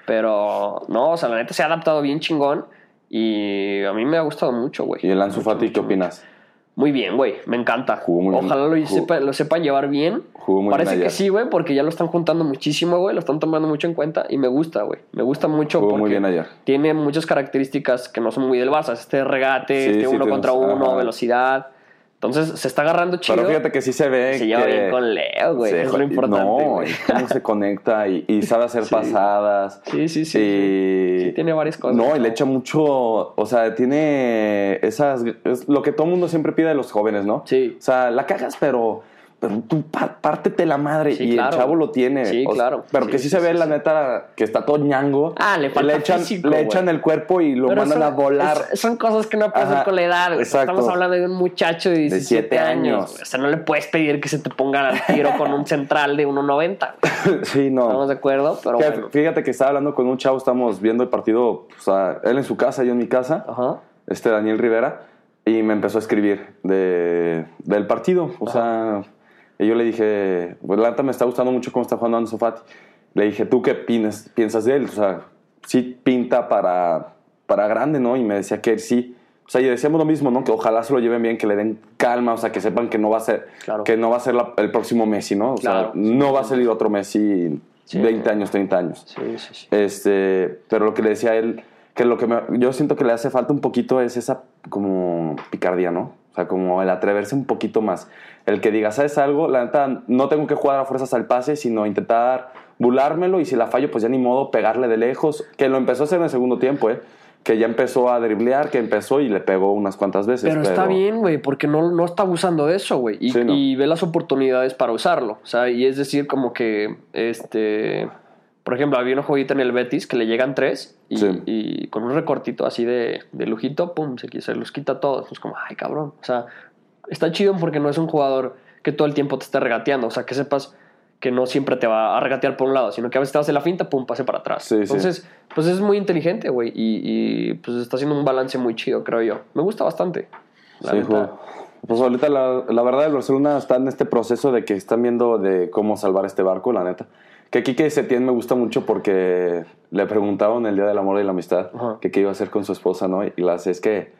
Speaker 1: Pero, no, o sea, la neta se ha adaptado bien chingón y a mí me ha gustado mucho, güey.
Speaker 2: ¿Y el Ansu Fati qué opinas?
Speaker 1: Muy bien, güey. Me encanta.
Speaker 2: Jugó muy bien.
Speaker 1: Ojalá lo,
Speaker 2: Jugó-
Speaker 1: sepa- lo sepan llevar bien.
Speaker 2: Jugó muy
Speaker 1: Parece
Speaker 2: bien
Speaker 1: que sí, güey, porque ya lo están juntando muchísimo, güey. Lo están tomando mucho en cuenta y me gusta, güey. Me gusta mucho
Speaker 2: Jugó muy
Speaker 1: porque
Speaker 2: bien ayer.
Speaker 1: tiene muchas características que no son muy del Barça. Este regate,
Speaker 2: Sí,
Speaker 1: este
Speaker 2: sí,
Speaker 1: uno contra uno,
Speaker 2: ajá.
Speaker 1: velocidad. Entonces se está agarrando chido.
Speaker 2: Pero fíjate que sí se ve.
Speaker 1: se lleva
Speaker 2: que
Speaker 1: bien con Leo, güey. Es lo importante,
Speaker 2: No, y cómo se conecta y, y sabe hacer
Speaker 1: Sí.
Speaker 2: pasadas.
Speaker 1: Sí, sí, sí.
Speaker 2: Y-
Speaker 1: Sí, tiene varias cosas.
Speaker 2: No, y le echa mucho, o sea, tiene esas, es lo que todo el mundo siempre pide de los jóvenes, ¿no?
Speaker 1: Sí.
Speaker 2: O sea, la cagas, pero, pero tú pá- pártete la madre
Speaker 1: Sí,
Speaker 2: y
Speaker 1: claro.
Speaker 2: el chavo lo tiene.
Speaker 1: Sí,
Speaker 2: O sea,
Speaker 1: claro.
Speaker 2: Pero
Speaker 1: Sí,
Speaker 2: que sí, se ve la neta que está todo ñango.
Speaker 1: Ah, le falta
Speaker 2: le echan,
Speaker 1: físico,
Speaker 2: le echan el cuerpo y lo
Speaker 1: Pero
Speaker 2: mandan
Speaker 1: son-
Speaker 2: a volar.
Speaker 1: es- son cosas que no puedes
Speaker 2: Ajá,
Speaker 1: con la edad.
Speaker 2: exacto.
Speaker 1: Estamos hablando de un muchacho de 17
Speaker 2: 17
Speaker 1: años. O sea, no le puedes pedir que se te ponga al tiro con un central de 1.90. güey.
Speaker 2: sí, no.
Speaker 1: Estamos de acuerdo, pero
Speaker 2: Fíjate,
Speaker 1: bueno.
Speaker 2: fíjate que estaba hablando con un chavo, estamos viendo el partido, o sea, él en su casa, yo en mi casa,
Speaker 1: Ajá.
Speaker 2: este Daniel Rivera, y me empezó a escribir de, del partido. O sea, y yo le dije, pues la neta me está gustando mucho cómo está jugando Ansu Fati. Le dije, ¿tú qué piensas, piensas de él? O sea, sí pinta para, para grande, ¿no? Y me decía que sí. O sea, y decíamos lo mismo, ¿no? Que ojalá se lo lleven bien, que le den calma, o sea, que sepan que no va a ser,
Speaker 1: Claro.
Speaker 2: que no va a ser la- el próximo Messi, ¿no? O
Speaker 1: Claro,
Speaker 2: sea, no va a salir otro Messi en
Speaker 1: Sí.
Speaker 2: 20 años, 30 años.
Speaker 1: Sí, sí, sí.
Speaker 2: Este, pero lo que le decía a él, que lo que me- yo siento que le hace falta un poquito es esa como picardía, ¿no? O sea, como el atreverse un poquito más. El que diga, ¿sabes algo? La neta, no tengo que jugar a fuerzas al pase, sino intentar burlármelo y si la fallo, pues ya ni modo pegarle de lejos. Que lo empezó a hacer en el segundo tiempo, ¿eh? Que ya empezó a driblear, que empezó y le pegó unas cuantas veces.
Speaker 1: Pero, está bien, güey, porque no, no está abusando de eso, güey. Y,
Speaker 2: Sí, no.
Speaker 1: y ve las oportunidades para usarlo. O sea, y es decir, como que, este, por ejemplo, había una jueguita en el Betis que le llegan tres y,
Speaker 2: Sí.
Speaker 1: y con un recortito así de, de lujito, pum, se, se los quita todos. Es como, ay, cabrón. O sea, está chido porque no es un jugador que todo el tiempo te esté regateando. O sea, que sepas que no siempre te va a regatear por un lado, sino que a veces te hace la finta, pum, pase para atrás.
Speaker 2: Sí, sí.
Speaker 1: Entonces, pues es muy inteligente, güey. Y, y, pues está haciendo un balance muy chido, creo yo. Me gusta bastante. La
Speaker 2: Sí. Pues ahorita la, la verdad el Barcelona está en este proceso de que están viendo de cómo salvar este barco, la neta. Que Quique Setién me gusta mucho porque le preguntaron el Día del Amor y la Amistad
Speaker 1: Ajá.
Speaker 2: que qué iba a hacer con su esposa, ¿no? Y la hace, es que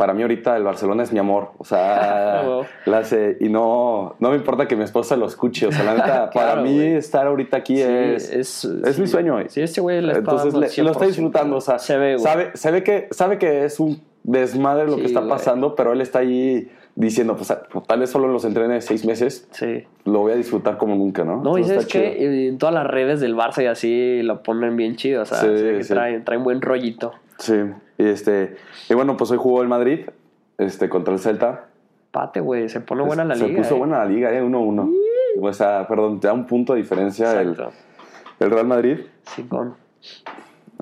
Speaker 2: para mí ahorita el Barcelona es mi amor, o sea, la hace, y no, no me importa que mi esposa lo escuche, o sea, la neta, para mí estar ahorita aquí
Speaker 1: Sí,
Speaker 2: es,
Speaker 1: es,
Speaker 2: es
Speaker 1: sí.
Speaker 2: mi sueño.
Speaker 1: Sí, este güey
Speaker 2: Entonces le- lo está
Speaker 1: 100%.
Speaker 2: disfrutando, o sea,
Speaker 1: Se ve, güey.
Speaker 2: sabe, se ve que, sabe que es un desmadre lo
Speaker 1: Sí,
Speaker 2: que está pasando, pero él está ahí diciendo, pues tal vez solo los entrene seis meses,
Speaker 1: Sí.
Speaker 2: lo voy a disfrutar como nunca, ¿no?
Speaker 1: No, y sabes que en todas las redes del Barça y así lo ponen bien chido, o sea,
Speaker 2: Sí,
Speaker 1: o sea, que
Speaker 2: sí.
Speaker 1: traen, traen buen rollito.
Speaker 2: Sí, y este, y bueno, pues hoy jugó el Madrid, este, contra el Celta.
Speaker 1: Pate, güey, se pone buena la
Speaker 2: se
Speaker 1: liga.
Speaker 2: puso
Speaker 1: eh.
Speaker 2: buena la liga, eh, 1-1. O sea, perdón, te da un punto de diferencia el, el Real Madrid.
Speaker 1: Sí, con-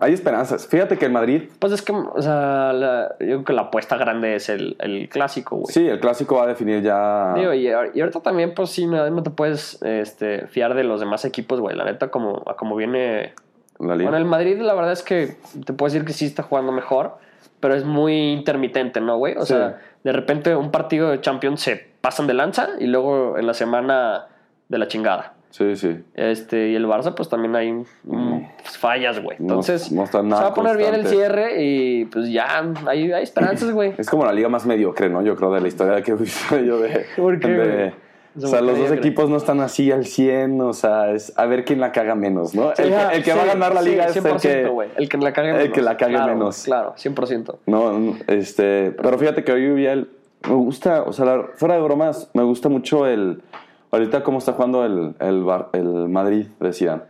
Speaker 2: Hay esperanzas. Fíjate que el Madrid,
Speaker 1: Pues es que, o sea, la- yo creo que la apuesta grande es el, el clásico, güey.
Speaker 2: sí, el clásico va a definir ya.
Speaker 1: Digo, y, y ahorita también, pues sí, no, no te puedes este, fiar de los demás equipos, güey. La neta, como, a como viene
Speaker 2: la liga.
Speaker 1: Bueno, el Madrid, la verdad es que te puedo decir que sí está jugando mejor, pero es muy intermitente, ¿no, güey? O
Speaker 2: Sí.
Speaker 1: sea, de repente un partido de Champions se pasan de lanza y luego en la semana de la chingada.
Speaker 2: Sí, sí.
Speaker 1: Este, y el Barça, pues también hay mm, fallas, güey. Entonces,
Speaker 2: no está
Speaker 1: se va a poner bien el cierre y pues ya hay, hay esperanzas, güey.
Speaker 2: Es como la liga más mediocre, ¿no? Yo creo de la historia que he visto yo de.
Speaker 1: ¿Por qué,
Speaker 2: de-? O sea, los dos equipos no están así al 100, o sea, es a ver quién la caga menos, ¿no? el, que, el que va a ganar la
Speaker 1: sí,
Speaker 2: liga es el
Speaker 1: 100%,
Speaker 2: que.
Speaker 1: El que la cague
Speaker 2: el
Speaker 1: menos.
Speaker 2: que la cague
Speaker 1: Claro,
Speaker 2: menos.
Speaker 1: Claro, 100%.
Speaker 2: No, no, este, pero fíjate que hoy vi el, me gusta, o sea, la- fuera de bromas, me gusta mucho el, ahorita cómo está jugando el, el, Bar- el Madrid de Zidane.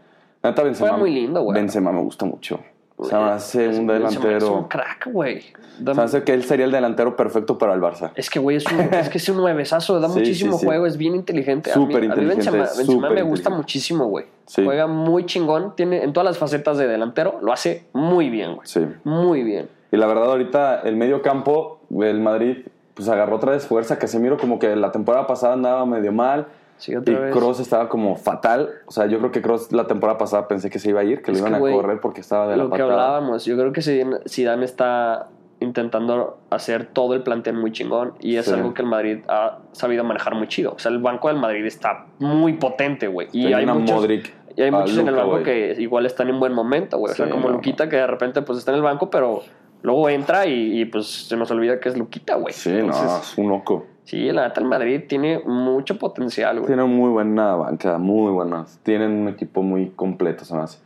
Speaker 2: Neta, Benzema,
Speaker 1: muy lindo, güey.
Speaker 2: Benzema me gusta mucho. Sea, me hace un
Speaker 1: Es un
Speaker 2: delantero,
Speaker 1: crack, güey.
Speaker 2: o sea, hace que él sería el delantero perfecto para el Barça.
Speaker 1: Es que, güey, es, un, es que es un nuevesazo, da
Speaker 2: Sí,
Speaker 1: muchísimo
Speaker 2: sí, sí.
Speaker 1: juego, es bien inteligente. A mí-
Speaker 2: Súper
Speaker 1: a mí
Speaker 2: inteligente,
Speaker 1: Benzema, Benzema
Speaker 2: súper
Speaker 1: me gusta muchísimo, güey. Juega muy chingón, tiene en todas las facetas de delantero, lo hace muy bien, güey.
Speaker 2: Sí.
Speaker 1: Muy bien.
Speaker 2: Y la verdad, ahorita el medio campo, el Madrid pues agarró otra vez fuerza. Casemiro como que la temporada pasada andaba medio mal.
Speaker 1: Sí, otra
Speaker 2: y
Speaker 1: vez.
Speaker 2: Cross estaba como fatal. O sea, yo creo que Cross la temporada pasada pensé que se iba a ir, que lo
Speaker 1: Es
Speaker 2: iban
Speaker 1: que,
Speaker 2: a correr porque estaba de la
Speaker 1: Lo que hablábamos, yo creo que Zidane está intentando hacer todo el plantel muy chingón y es
Speaker 2: Sí.
Speaker 1: algo que el Madrid ha sabido manejar muy chido. O sea, el banco del Madrid está muy potente, güey. Y
Speaker 2: Tenía
Speaker 1: hay
Speaker 2: una
Speaker 1: muchos,
Speaker 2: Modric
Speaker 1: y hay muchos en el banco que igual están en buen momento, güey. O sea, como
Speaker 2: no.
Speaker 1: Luquita que de repente pues está en el banco, pero luego entra y, y, pues se nos olvida que es Luquita, güey.
Speaker 2: Sí,
Speaker 1: Entonces,
Speaker 2: no, es un loco.
Speaker 1: Sí, la neta el Madrid tiene mucho potencial, güey.
Speaker 2: Tienen muy buena banca, muy buena. Tienen un equipo muy completo, se me hace.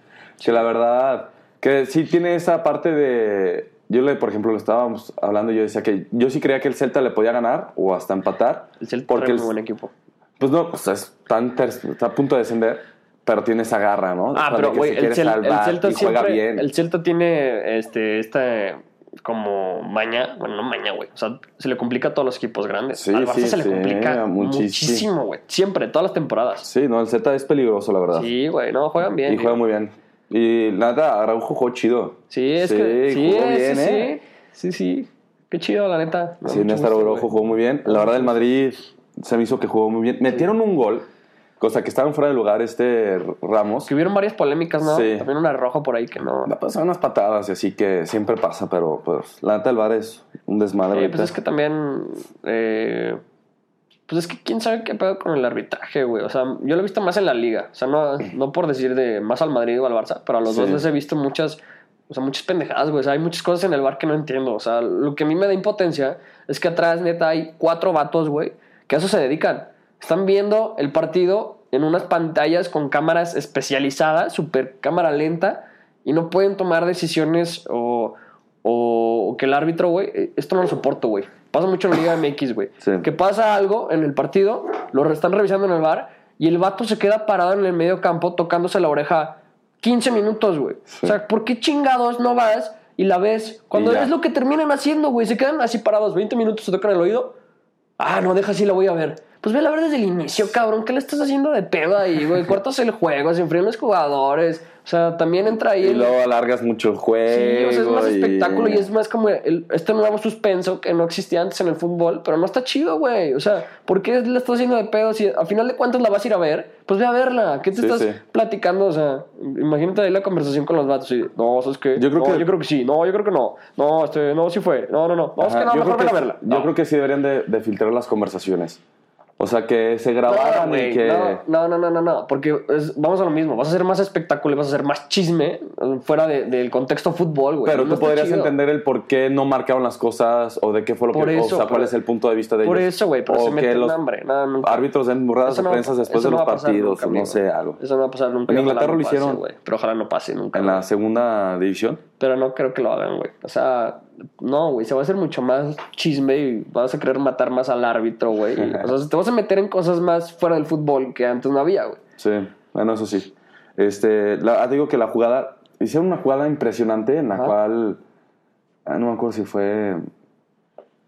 Speaker 2: Que la verdad, que sí tiene esa parte de... Yo, le, por ejemplo, lo estábamos hablando yo decía que yo sí creía que el Celta le podía ganar o hasta empatar.
Speaker 1: El Celta
Speaker 2: porque el-
Speaker 1: muy buen equipo.
Speaker 2: Pues no, pues es tan ter- está a punto de descender, pero tiene esa garra, ¿no?
Speaker 1: Ah,
Speaker 2: O sea,
Speaker 1: pero güey, el, Cel- Celta siempre,
Speaker 2: bien.
Speaker 1: el Celta tiene este, esta como maña, bueno, no maña, güey. O sea, se le complica a todos los equipos grandes.
Speaker 2: Sí,
Speaker 1: Al Barça
Speaker 2: sí,
Speaker 1: se le
Speaker 2: sí,
Speaker 1: complica
Speaker 2: muchísimo.
Speaker 1: muchísimo, güey. Siempre, todas las temporadas.
Speaker 2: Sí, no, el Celta es peligroso, la verdad.
Speaker 1: Sí, güey, no, juegan bien.
Speaker 2: y juega muy bien. Y nada, Araujo jugó chido.
Speaker 1: Sí, es
Speaker 2: Sí,
Speaker 1: que sí,
Speaker 2: jugó bien,
Speaker 1: sí,
Speaker 2: ¿eh?
Speaker 1: sí, sí. Qué chido, la neta.
Speaker 2: Sí, Néstor Araujo jugó muy bien. La verdad, el Madrid se me hizo que jugó muy bien. Metieron un gol, cosa que estaban fuera de lugar este Ramos.
Speaker 1: Que hubieron varias polémicas, ¿no?
Speaker 2: Sí.
Speaker 1: También una de rojo por ahí que no.
Speaker 2: Me pasaron unas patadas y así que siempre pasa, pero pues la neta del bar es un desmadre.
Speaker 1: Eh, pues es que también. eh, pues es que quién sabe qué pedo con el arbitraje, güey. O sea, yo lo he visto más en la liga. O sea, no, no por decir de más al Madrid o al Barça, pero a los
Speaker 2: Sí.
Speaker 1: dos les he visto muchas. O sea, muchas pendejadas, güey. O sea, hay muchas cosas en el bar que no entiendo. O sea, lo que a mí me da impotencia es que atrás, neta, hay cuatro vatos, güey, que a eso se dedican. Están viendo el partido en unas pantallas con cámaras especializadas, super cámara lenta, y no pueden tomar decisiones o, o, o que el árbitro, güey, eh, esto no lo soporto, güey. Pasa mucho en la Liga MX, güey.
Speaker 2: Sí.
Speaker 1: Que pasa algo en el partido, lo están revisando en el bar, y el vato se queda parado en el medio campo tocándose la oreja 15 minutos, güey. O sea, ¿por qué chingados no vas y la ves? Cuando es lo que terminan haciendo, güey. Se quedan así parados 20 minutos, se tocan el oído. Ah, no, deja así, la voy a ver. Pues ve a ver desde el inicio, cabrón. ¿Qué le estás haciendo de pedo ahí, güey? Cortas el juego, se enfrían los jugadores. O sea, también entra ahí
Speaker 2: Y
Speaker 1: el-
Speaker 2: luego alargas mucho el juego.
Speaker 1: Sí, o sea, es más
Speaker 2: y-
Speaker 1: espectáculo y es más como el- este nuevo suspenso que no existía antes en el fútbol, pero no está chido, güey. O sea, ¿por qué le estás haciendo de pedo? Si a final de cuentas la vas a ir a ver, pues ve a verla. ¿Qué te
Speaker 2: Sí,
Speaker 1: estás
Speaker 2: sí.
Speaker 1: platicando? O sea, imagínate ahí la conversación con los vatos y, no, ¿sabes qué?
Speaker 2: Yo creo
Speaker 1: No,
Speaker 2: que-
Speaker 1: yo creo que sí, no, yo creo que no. No, este, no, sí fue. No, no, no. No, es
Speaker 2: Ajá,
Speaker 1: que no, mejor ven a verla.
Speaker 2: Yo
Speaker 1: No.
Speaker 2: creo que sí deberían de, de filtrar las conversaciones. O sea, que se grabaran
Speaker 1: No,
Speaker 2: y que...
Speaker 1: no, no, no, no, no, porque es- vamos a lo mismo, vas a hacer más espectáculo y vas a hacer más chisme eh, fuera de- del contexto fútbol, güey.
Speaker 2: Pero
Speaker 1: No
Speaker 2: tú podrías
Speaker 1: chido.
Speaker 2: entender el por qué no marcaron las cosas o de qué fue lo
Speaker 1: Por
Speaker 2: que...
Speaker 1: eso,
Speaker 2: o sea, cuál
Speaker 1: por-
Speaker 2: es el punto de vista de
Speaker 1: Por
Speaker 2: ellos.
Speaker 1: eso, güey, pero
Speaker 2: o
Speaker 1: se meten
Speaker 2: los
Speaker 1: hambre. No, nunca.
Speaker 2: árbitros den
Speaker 1: Eso
Speaker 2: de
Speaker 1: no
Speaker 2: prensa después de los partidos,
Speaker 1: nunca,
Speaker 2: no sé, algo.
Speaker 1: Eso no va a pasar nunca.
Speaker 2: En Inglaterra lo
Speaker 1: pase,
Speaker 2: hicieron.
Speaker 1: güey. Pero ojalá no pase nunca.
Speaker 2: En la segunda división.
Speaker 1: Pero no creo que lo hagan, güey. O sea, no, güey. Se va a hacer mucho más chisme y vas a querer matar más al árbitro, güey. O sea, te vas a meter en cosas más fuera del fútbol que antes no había, güey.
Speaker 2: Sí, bueno, eso sí. Este, la, digo que la jugada, hicieron una jugada impresionante en la
Speaker 1: Ajá.
Speaker 2: cual, ah, no me acuerdo si fue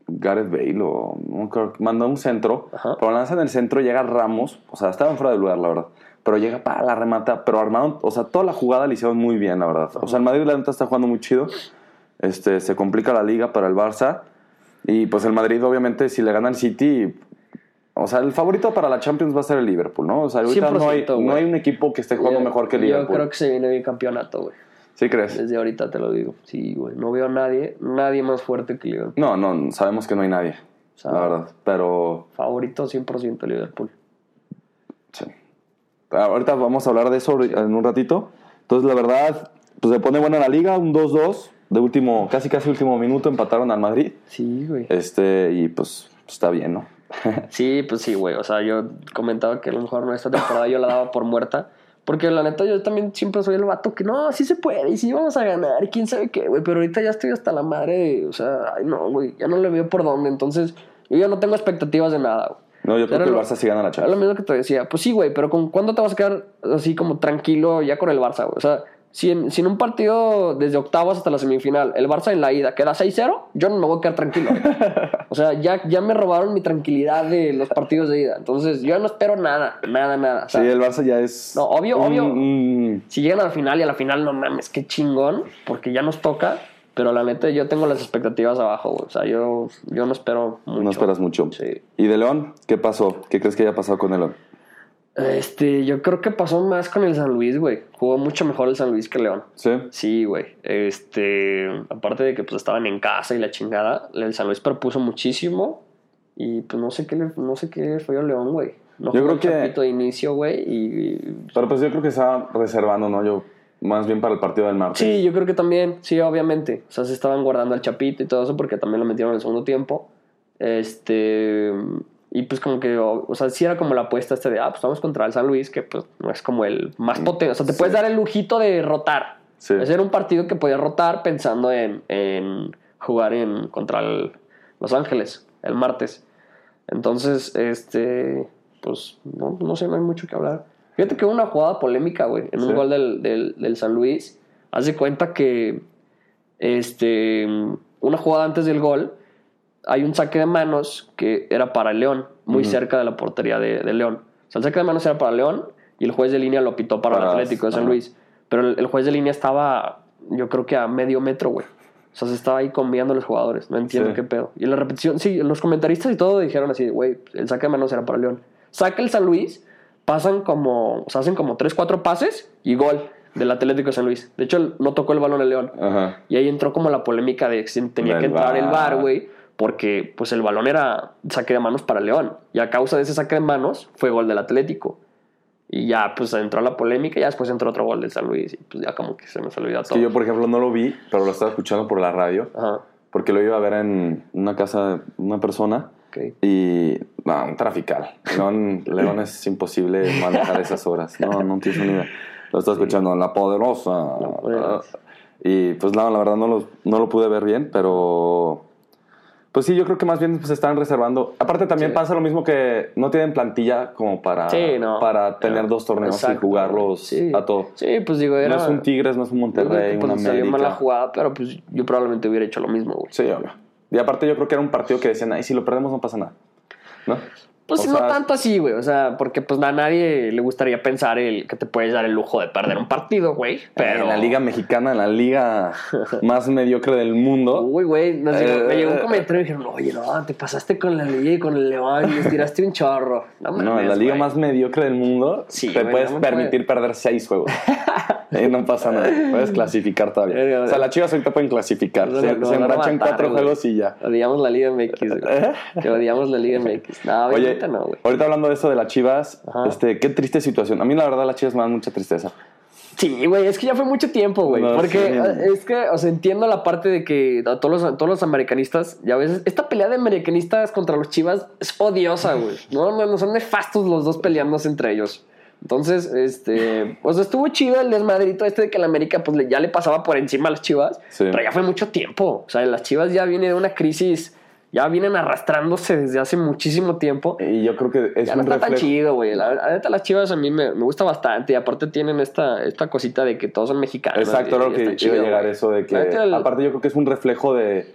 Speaker 2: Gareth Bale o, no me acuerdo, mandó un centro,
Speaker 1: Ajá.
Speaker 2: pero lanza en el centro, llega Ramos, o sea, estaban fuera de lugar, la verdad, pero llega para la remata, pero armaron, o sea, toda la jugada la hicieron muy bien, la verdad. O sea, el Madrid la neta está jugando muy chido, este, se complica la liga para el Barça, y pues el Madrid obviamente si le gana al City... O sea, el favorito para la Champions va a ser el Liverpool, ¿no? O sea, ahorita no hay,
Speaker 1: 100%, güey.
Speaker 2: no hay un equipo que esté jugando
Speaker 1: Yo-
Speaker 2: mejor que el
Speaker 1: Yo
Speaker 2: Liverpool.
Speaker 1: creo que se viene bien campeonato, güey.
Speaker 2: ¿Sí crees?
Speaker 1: Desde ahorita te lo digo. Sí, güey. No veo a nadie, nadie más fuerte que Liverpool.
Speaker 2: No, no, sabemos que no hay nadie,
Speaker 1: O sea,
Speaker 2: la verdad. Pero,
Speaker 1: Favorito 100% Liverpool.
Speaker 2: sí. Ahorita vamos a hablar de eso en un ratito. Entonces, la verdad, pues se pone buena la liga, un 2-2 de último, casi casi último minuto empataron al Madrid.
Speaker 1: Sí, güey.
Speaker 2: Este, y pues está bien, ¿no?
Speaker 1: Sí, pues sí, güey. O sea, yo comentaba que a lo mejor no esta temporada yo la daba por muerta. Porque la neta, yo también siempre soy el vato que no, sí se puede y sí vamos a ganar y quién sabe qué, güey. Pero ahorita ya estoy hasta la madre o sea, ay no, güey, ya no le veo por dónde. Entonces, yo ya no tengo expectativas de nada, güey.
Speaker 2: No, yo creo
Speaker 1: Era
Speaker 2: que el
Speaker 1: lo-
Speaker 2: Barça sí gana la
Speaker 1: Era lo
Speaker 2: Champions.
Speaker 1: mismo que te decía. Pues sí, güey, pero ¿con cuándo te vas a quedar así como tranquilo ya con el Barça, güey? O sea, si en, si en un partido desde octavos hasta la semifinal, el Barça en la ida queda 6-0, yo no me voy a quedar tranquilo. o sea, ya, ya me robaron mi tranquilidad de los partidos de ida. Entonces, yo no espero nada, nada, nada. O sea,
Speaker 2: Sí, el Barça ya es...
Speaker 1: No, obvio, obvio. si llegan a la final y a la final no mames, qué chingón, porque ya nos toca. Pero la neta, yo tengo las expectativas abajo, güey. O sea, yo, yo no espero mucho.
Speaker 2: No esperas mucho.
Speaker 1: Sí.
Speaker 2: ¿Y de León? ¿Qué pasó? ¿Qué crees que haya pasado con el León?
Speaker 1: Este, yo creo que pasó más con el San Luis, güey. Jugó mucho mejor el San Luis que León.
Speaker 2: ¿Sí?
Speaker 1: Sí, güey. Este, aparte de que pues estaban en casa y la chingada, el San Luis propuso muchísimo y pues no sé qué le, no sé qué fue a León, güey. No
Speaker 2: Yo creo que-
Speaker 1: el de inicio, güey, y
Speaker 2: Pero pues yo creo que estaba reservando, ¿no? Yo más bien para el partido del martes.
Speaker 1: Sí, yo creo que también, sí, obviamente. O sea, se estaban guardando al Chapito y todo eso porque también lo metieron en el segundo tiempo. Este. Y pues como que, o, o sea, sí era como la apuesta este de, ah, pues vamos contra el San Luis, que pues no es como el más potente. O sea, te
Speaker 2: Sí.
Speaker 1: puedes dar el lujito de rotar.
Speaker 2: Sí.
Speaker 1: Ese era un partido que podías rotar pensando en, en jugar en, contra el Los Ángeles el martes. Entonces, este, pues no, no sé, no hay mucho que hablar. Fíjate que hubo una jugada polémica, güey, en un gol del, del, del San Luis. Haz de cuenta que, este, una jugada antes del gol, hay un saque de manos que era para León, muy cerca de la portería de, de León. O sea, el saque de manos era para León y el juez de línea lo pitó para,
Speaker 2: Para-
Speaker 1: el Atlético de San. Luis. Pero el, el juez de línea estaba, yo creo que a medio metro, güey. O sea, se estaba ahí conviando los jugadores. No entiendo
Speaker 2: Sí.
Speaker 1: qué pedo. Y en la repetición, sí, los comentaristas y todo dijeron así, güey, el saque de manos era para León. Saca el San Luis, pasan como, o sea, hacen como 3, 4 pases y gol del Atlético de San Luis. De hecho, no tocó el balón el León.
Speaker 2: Ajá.
Speaker 1: Y ahí entró como la polémica de si tenía
Speaker 2: Del
Speaker 1: que entrar el.
Speaker 2: VAR,
Speaker 1: güey, porque pues el balón era saque de manos para León. Y a causa de ese saque de manos fue gol del Atlético. Y ya pues entró la polémica y ya después entró otro gol del San Luis y pues ya como que se nos olvidó todo.
Speaker 2: Que yo, por ejemplo, no lo vi, pero lo estaba escuchando por la radio.
Speaker 1: Ajá,
Speaker 2: Porque lo iba a ver en una casa de una persona. Y. No, un trafical. León, León es imposible manejar esas horas. No, no tienes ni idea. Lo estaba escuchando, La Poderosa.
Speaker 1: La Poderosa.
Speaker 2: Y pues no, la verdad no lo, no lo pude ver bien, pero. Pues sí, yo creo que más bien pues, se están reservando. Aparte también
Speaker 1: Sí.
Speaker 2: pasa lo mismo que no tienen plantilla como para,
Speaker 1: Sí, no.
Speaker 2: para tener
Speaker 1: No.
Speaker 2: dos torneos y jugarlos
Speaker 1: sí.
Speaker 2: a todo.
Speaker 1: Sí, pues digo, era...
Speaker 2: No es un Tigres, no es un Monterrey,
Speaker 1: pues,
Speaker 2: un
Speaker 1: salió mal la
Speaker 2: América.
Speaker 1: jugada, pero pues yo probablemente hubiera hecho lo mismo, güey.
Speaker 2: Sí, obvio. Y aparte yo creo que era un partido que decían, ay, si lo perdemos no pasa nada. ¿No?
Speaker 1: Pues
Speaker 2: O
Speaker 1: no
Speaker 2: sea,
Speaker 1: tanto así, güey. O sea, porque pues a nadie le gustaría pensar el que te puedes dar el lujo de perder un partido, güey. Pero
Speaker 2: En la liga mexicana, en la liga más mediocre del mundo.
Speaker 1: Uy, güey, me llegó un
Speaker 2: Eh,
Speaker 1: comentario y dijeron, oye, no, te pasaste con la liga y con el León y les tiraste un chorro. No,
Speaker 2: No, en la liga más mediocre del mundo
Speaker 1: Sí,
Speaker 2: te puedes
Speaker 1: no
Speaker 2: permitir perder seis juegos. Y no pasa nada. Puedes clasificar todavía. O sea, las chivas ahorita pueden clasificar. Se, se embrachan
Speaker 1: matar,
Speaker 2: cuatro juegos y ya.
Speaker 1: Odiamos la Liga MX, güey. Odiamos la Liga MX. No,
Speaker 2: Oye,
Speaker 1: obviamente no, güey.
Speaker 2: ahorita hablando de eso de las chivas,
Speaker 1: Ajá.
Speaker 2: este, qué triste situación. A mí, la verdad, las chivas me dan mucha tristeza.
Speaker 1: Sí, güey, es que ya fue mucho tiempo, güey.
Speaker 2: No,
Speaker 1: porque
Speaker 2: sí.
Speaker 1: eh, es que, o sea, entiendo la parte de que a todos los, todos los americanistas, ya ves, esta pelea de americanistas contra los chivas es odiosa, güey. No, no, no, son nefastos los dos peleándose entre ellos. Entonces, este, o sea, estuvo chido el desmadrito este de que la América, pues ya le pasaba por encima a las chivas,
Speaker 2: Sí.
Speaker 1: pero ya fue mucho tiempo. O sea, las chivas ya viene de una crisis, ya vienen arrastrándose desde hace muchísimo tiempo.
Speaker 2: Y yo creo que es
Speaker 1: Ya no
Speaker 2: un
Speaker 1: está tan chido, güey. La, la neta, las chivas a mí me, me gusta bastante. Y aparte tienen esta, esta cosita de que todos son mexicanos.
Speaker 2: Exacto, lo que iba a llegar
Speaker 1: güey.
Speaker 2: eso de que.
Speaker 1: El-
Speaker 2: Aparte, yo creo que es un reflejo de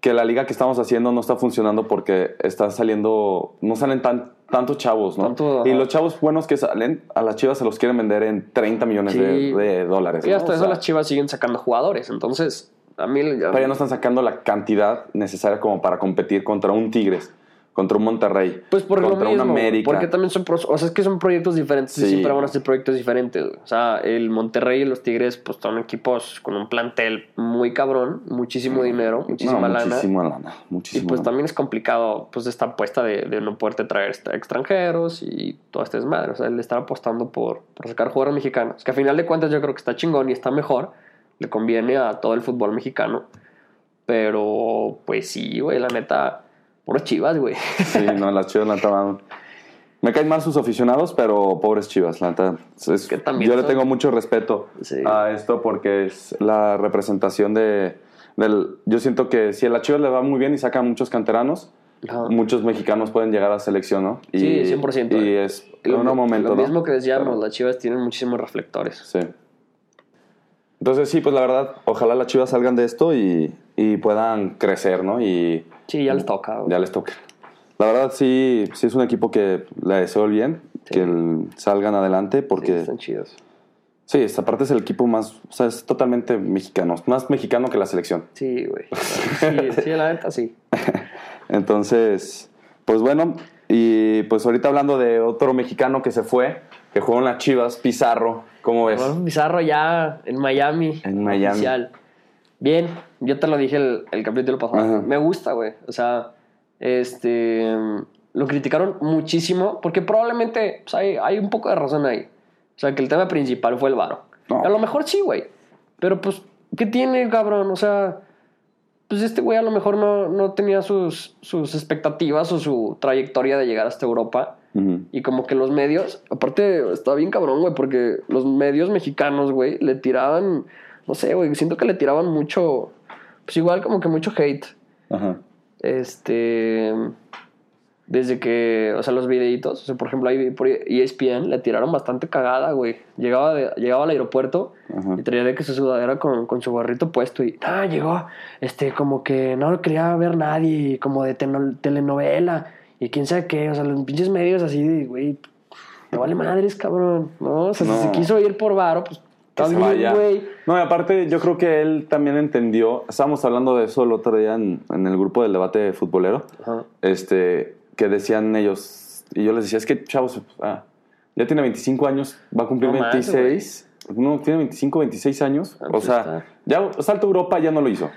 Speaker 2: que la liga que estamos haciendo no está funcionando porque están saliendo. No salen tan, tantos chavos, ¿no?
Speaker 1: Tanto,
Speaker 2: y los chavos buenos que salen, a las chivas se los quieren vender en 30 millones
Speaker 1: Sí.
Speaker 2: de, de dólares.
Speaker 1: Y
Speaker 2: ¿no?
Speaker 1: hasta
Speaker 2: O
Speaker 1: eso
Speaker 2: sea,
Speaker 1: las chivas siguen sacando jugadores. Entonces, a mí. ya-
Speaker 2: Pero ya no están sacando la cantidad necesaria como para competir contra un Tigres, contra un Monterrey,
Speaker 1: Pues por lo
Speaker 2: contra
Speaker 1: mismo,
Speaker 2: un América.
Speaker 1: porque también son, o sea, es que son proyectos diferentes y
Speaker 2: Sí.
Speaker 1: siempre van a ser proyectos diferentes. O sea, el Monterrey y los Tigres, pues son equipos con un plantel muy cabrón, muchísimo dinero, muchísima
Speaker 2: No,
Speaker 1: lana.
Speaker 2: Muchísima lana.
Speaker 1: Y
Speaker 2: Muchísima
Speaker 1: pues
Speaker 2: lana.
Speaker 1: también es complicado, pues, esta apuesta de, de no poderte traer extra- extranjeros y todo este desmadre. O sea, el estar apostando por, por sacar jugadores mexicanos. Que a final de cuentas yo creo que está chingón y está mejor. Le conviene a todo el fútbol mexicano. Pero, pues sí, güey, la neta, puros chivas, güey.
Speaker 2: Sí, no, las chivas, la neta, van- Me caen mal sus aficionados, pero pobres chivas, la neta. Es-
Speaker 1: Que también
Speaker 2: yo le tengo mucho respeto
Speaker 1: Sí.
Speaker 2: a esto porque es la representación de. Del, yo siento que si a la chivas le va muy bien y saca muchos canteranos,
Speaker 1: Ajá.
Speaker 2: muchos mexicanos pueden llegar a selección, ¿no? Y,
Speaker 1: Sí, 100%.
Speaker 2: Y es
Speaker 1: Lo,
Speaker 2: un momento,
Speaker 1: lo
Speaker 2: ¿no?
Speaker 1: mismo que decíamos,
Speaker 2: Pero-
Speaker 1: las chivas tienen muchísimos reflectores.
Speaker 2: Sí. Entonces, sí, pues la verdad, ojalá las chivas salgan de esto y, y puedan crecer, ¿no? Y
Speaker 1: Sí, ya les toca.
Speaker 2: ya les toca. La verdad, sí, sí es un equipo que le deseo el bien,
Speaker 1: Sí.
Speaker 2: que el- salgan adelante,
Speaker 1: Sí,
Speaker 2: porque
Speaker 1: están chidos.
Speaker 2: Sí, esta parte es el equipo más, o sea, es totalmente mexicano, más mexicano que la selección.
Speaker 1: Sí, güey. Sí, sí, la neta sí.
Speaker 2: Entonces, pues bueno, y pues ahorita hablando de otro mexicano que se fue, que jugó en las Chivas, Pizarro, ¿cómo ves?
Speaker 1: Rodolfo Pizarro ya en Miami.
Speaker 2: En Miami.
Speaker 1: oficial. Bien, yo te lo dije el, el capítulo pasado.
Speaker 2: Ajá.
Speaker 1: Me gusta, güey. O sea, este. Lo criticaron muchísimo porque probablemente pues, hay, hay un poco de razón ahí. O sea, que el tema principal fue el varo.
Speaker 2: No.
Speaker 1: A lo mejor sí, güey. Pero pues, ¿qué tiene, cabrón? O sea, pues este güey a lo mejor no, no tenía sus, sus expectativas o su trayectoria de llegar hasta Europa. Y como que los medios, aparte está bien cabrón, güey, porque los medios mexicanos, güey, le tiraban, no sé, güey, siento que le tiraban mucho, pues igual como que mucho hate.
Speaker 2: Ajá.
Speaker 1: Este, desde que, o sea, los videitos, o sea, por ejemplo, ahí por ESPN le tiraron bastante cagada, güey. Llegaba, de- llegaba al aeropuerto y traía de que su sudadera con, con su gorrito puesto y, ah, llegó, este, como que no lo quería ver nadie, como de telenovela y quién sabe qué, o sea, los pinches medios así de, güey, me vale madres, cabrón, ¿no? O sea,
Speaker 2: No.
Speaker 1: si se quiso ir por varo, pues, bien, güey.
Speaker 2: No, y aparte yo creo que él también entendió, estábamos hablando de eso el otro día en, en el grupo del debate futbolero,
Speaker 1: Ajá.
Speaker 2: este, que decían ellos, y yo les decía, es que chavos, ah, ya tiene 25 años, va a cumplir
Speaker 1: No más,
Speaker 2: 26, no, tiene 25, 26 años,
Speaker 1: Ah,
Speaker 2: o
Speaker 1: pues
Speaker 2: sea,
Speaker 1: está.
Speaker 2: ya salto Europa ya no lo hizo.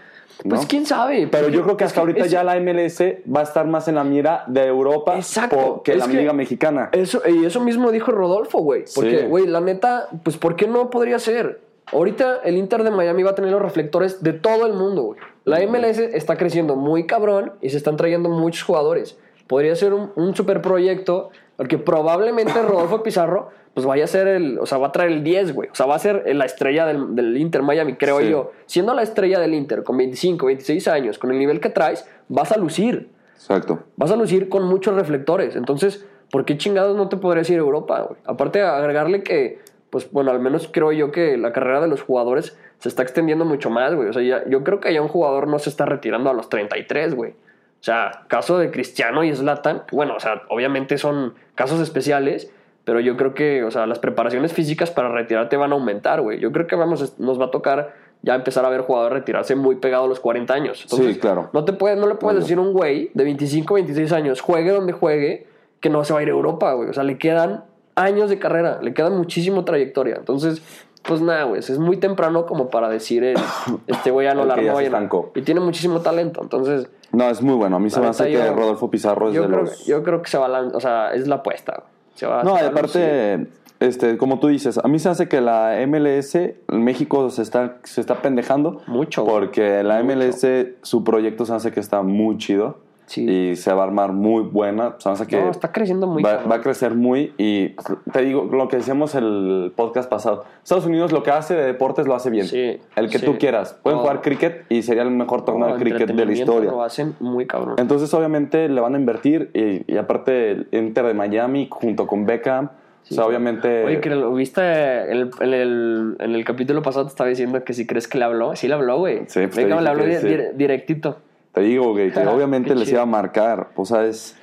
Speaker 2: ¿No?
Speaker 1: Pues quién sabe.
Speaker 2: Pero yo creo que
Speaker 1: es
Speaker 2: hasta ahorita
Speaker 1: es-
Speaker 2: ya la MLS va a estar más en la mira de Europa
Speaker 1: Exacto.
Speaker 2: que
Speaker 1: Es
Speaker 2: la
Speaker 1: que-
Speaker 2: liga mexicana.
Speaker 1: Eso, y eso mismo dijo Rodolfo, güey. Porque,
Speaker 2: Sí.
Speaker 1: güey, la neta, pues, ¿por qué no podría ser? Ahorita el Inter de Miami va a tener los reflectores de todo el mundo, güey. La MLS está creciendo muy cabrón y se están trayendo muchos jugadores. Podría ser un, un super proyecto, porque probablemente Rodolfo Pizarro, pues vaya a ser el, o sea, va a traer el 10, güey. O sea, va a ser la estrella del, del Inter Miami, creo
Speaker 2: Sí.
Speaker 1: yo. Siendo la estrella del Inter con 25, 26 años, con el nivel que traes, vas a lucir
Speaker 2: Exacto.
Speaker 1: vas a lucir con muchos reflectores. Entonces, ¿por qué chingados no te podrías ir a Europa, güey? Aparte, agregarle que, pues bueno, al menos creo yo que la carrera de los jugadores se está extendiendo mucho más, güey. O sea, ya- yo creo que ya un jugador no se está retirando a los 33, güey. O sea, caso de Cristiano y Zlatan, bueno, o sea, obviamente son casos especiales, pero yo creo que, o sea, las preparaciones físicas para retirarte van a aumentar, güey. Yo creo que vamos, nos va a tocar ya empezar a ver jugadores retirarse muy pegado a los 40 años.
Speaker 2: Sí, claro.
Speaker 1: No, te puedes, no le puedes decir a un güey de 25, 26 años, juegue donde juegue, que no se va a ir a Europa, güey. O sea, le quedan años de carrera, le quedan muchísimo trayectoria. Entonces, pues nada, güey, es muy temprano como para decir, eh, este güey ya no
Speaker 2: El
Speaker 1: la
Speaker 2: que ya
Speaker 1: armó.
Speaker 2: se
Speaker 1: ya no-
Speaker 2: estancó.
Speaker 1: Y tiene muchísimo talento. Entonces,
Speaker 2: No, es muy bueno. A mí se me hace que Rodolfo Pizarro es
Speaker 1: yo
Speaker 2: de
Speaker 1: creo,
Speaker 2: los...
Speaker 1: yo creo que se va a lan- o sea, es la apuesta. Se va,
Speaker 2: No, aparte, este, como tú dices, a mí se hace que la MLS, México se está, se está pendejando.
Speaker 1: Mucho.
Speaker 2: Porque la
Speaker 1: Mucho.
Speaker 2: MLS, su proyecto se hace que está muy chido.
Speaker 1: Sí.
Speaker 2: Y se va a armar muy buena. Hace que
Speaker 1: No, está creciendo muy
Speaker 2: va, va a crecer muy. Y te digo, lo que decíamos el podcast pasado. Estados Unidos lo que hace de deportes lo hace bien.
Speaker 1: Sí,
Speaker 2: el que
Speaker 1: sí.
Speaker 2: tú quieras. Pueden
Speaker 1: No.
Speaker 2: jugar cricket y sería el mejor torneo
Speaker 1: No,
Speaker 2: de cricket de la historia.
Speaker 1: Lo hacen muy cabrón.
Speaker 2: Entonces, obviamente, le van a invertir. Y, y aparte, el Inter de Miami junto con Beckham. O sea, obviamente.
Speaker 1: Oye, que lo viste en el, en, el, en el capítulo pasado, te estaba diciendo que si crees que le habló. Sí le habló, güey.
Speaker 2: Sí, pues dije
Speaker 1: le habló di-
Speaker 2: sí.
Speaker 1: di- directito.
Speaker 2: Te digo, güey, que
Speaker 1: Ah,
Speaker 2: obviamente les iba a marcar. O sea, es,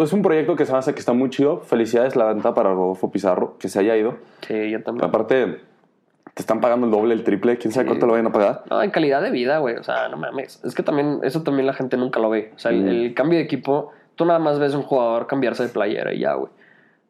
Speaker 2: es un proyecto que se hace que está muy chido. Felicidades, la venta para Rodolfo Pizarro, que se haya ido.
Speaker 1: Sí, yo también.
Speaker 2: Aparte, te están pagando el doble, el triple. ¿Quién sabe
Speaker 1: Sí.
Speaker 2: cuánto lo vayan a pagar?
Speaker 1: No, en calidad de vida, güey. O sea, no mames. Es que también, eso también la gente nunca lo ve. O sea, el,
Speaker 2: Mm.
Speaker 1: el cambio de equipo, tú nada más ves un jugador cambiarse de playera y ya, güey.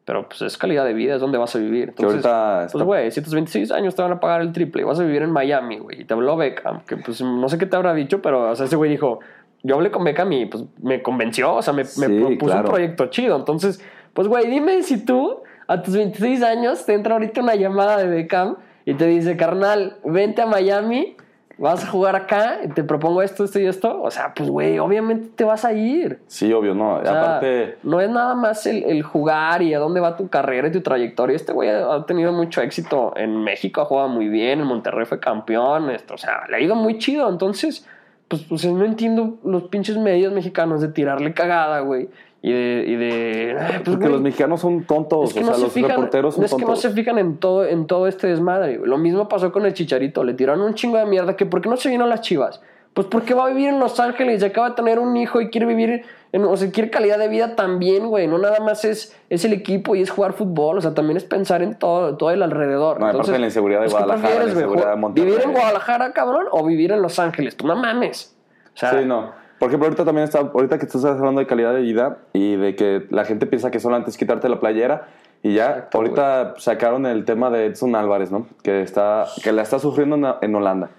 Speaker 1: Pero pues es calidad de vida, es donde vas a vivir. Entonces,
Speaker 2: ahorita está-
Speaker 1: pues güey, si a tus 26 años te van a pagar el triple y vas a vivir en Miami, güey, y te habló Beckham, que pues no sé qué te habrá dicho, pero o sea, ese güey dijo, yo hablé con Beckham y pues me convenció, o sea, me, me
Speaker 2: Sí,
Speaker 1: propuso
Speaker 2: claro.
Speaker 1: un proyecto chido. Entonces, pues güey, dime si tú a tus 26 años te entra ahorita una llamada de Beckham y te dice, carnal, vente a Miami, vas a jugar acá, y te propongo esto, esto y esto. O sea, pues güey, obviamente te vas a ir.
Speaker 2: Sí, obvio, no.
Speaker 1: O sea,
Speaker 2: Aparte,
Speaker 1: no es nada más el, el jugar y a dónde va tu carrera y tu trayectoria. Este güey ha tenido mucho éxito en México, ha jugado muy bien, en Monterrey fue campeón, esto, o sea, le ha ido muy chido. Entonces, pues, pues no entiendo los pinches medios mexicanos de tirarle cagada, güey. Y de, y de ay, pues,
Speaker 2: porque
Speaker 1: güey,
Speaker 2: los mexicanos son tontos.
Speaker 1: es que
Speaker 2: o
Speaker 1: no
Speaker 2: sea,
Speaker 1: se
Speaker 2: los
Speaker 1: fijan,
Speaker 2: reporteros son
Speaker 1: es que no se fijan en todo, en todo este desmadre. güey. Lo mismo pasó con el Chicharito. Le tiraron un chingo de mierda. que ¿Por qué no se vino a las chivas? Pues porque va a vivir en Los Ángeles y acaba de tener un hijo y quiere vivir, en, o sea, quiere calidad de vida también, güey. No nada más es, es el equipo y es jugar fútbol, o sea, también es pensar en todo, todo el alrededor.
Speaker 2: No, aparte de la inseguridad de
Speaker 1: pues, ¿qué
Speaker 2: Guadalajara, la inseguridad de Monterrey.
Speaker 1: ¿Vivir en Guadalajara, cabrón, o vivir en Los Ángeles? Tú no mames. O sea,
Speaker 2: Sí, no. Por ejemplo, ahorita también está, ahorita que estás hablando de calidad de vida y de que la gente piensa que solo antes quitarte la playera y ya,
Speaker 1: Exacto,
Speaker 2: ahorita sacaron el tema de Edson Álvarez, ¿no? Que está, que la está sufriendo en, en Holanda.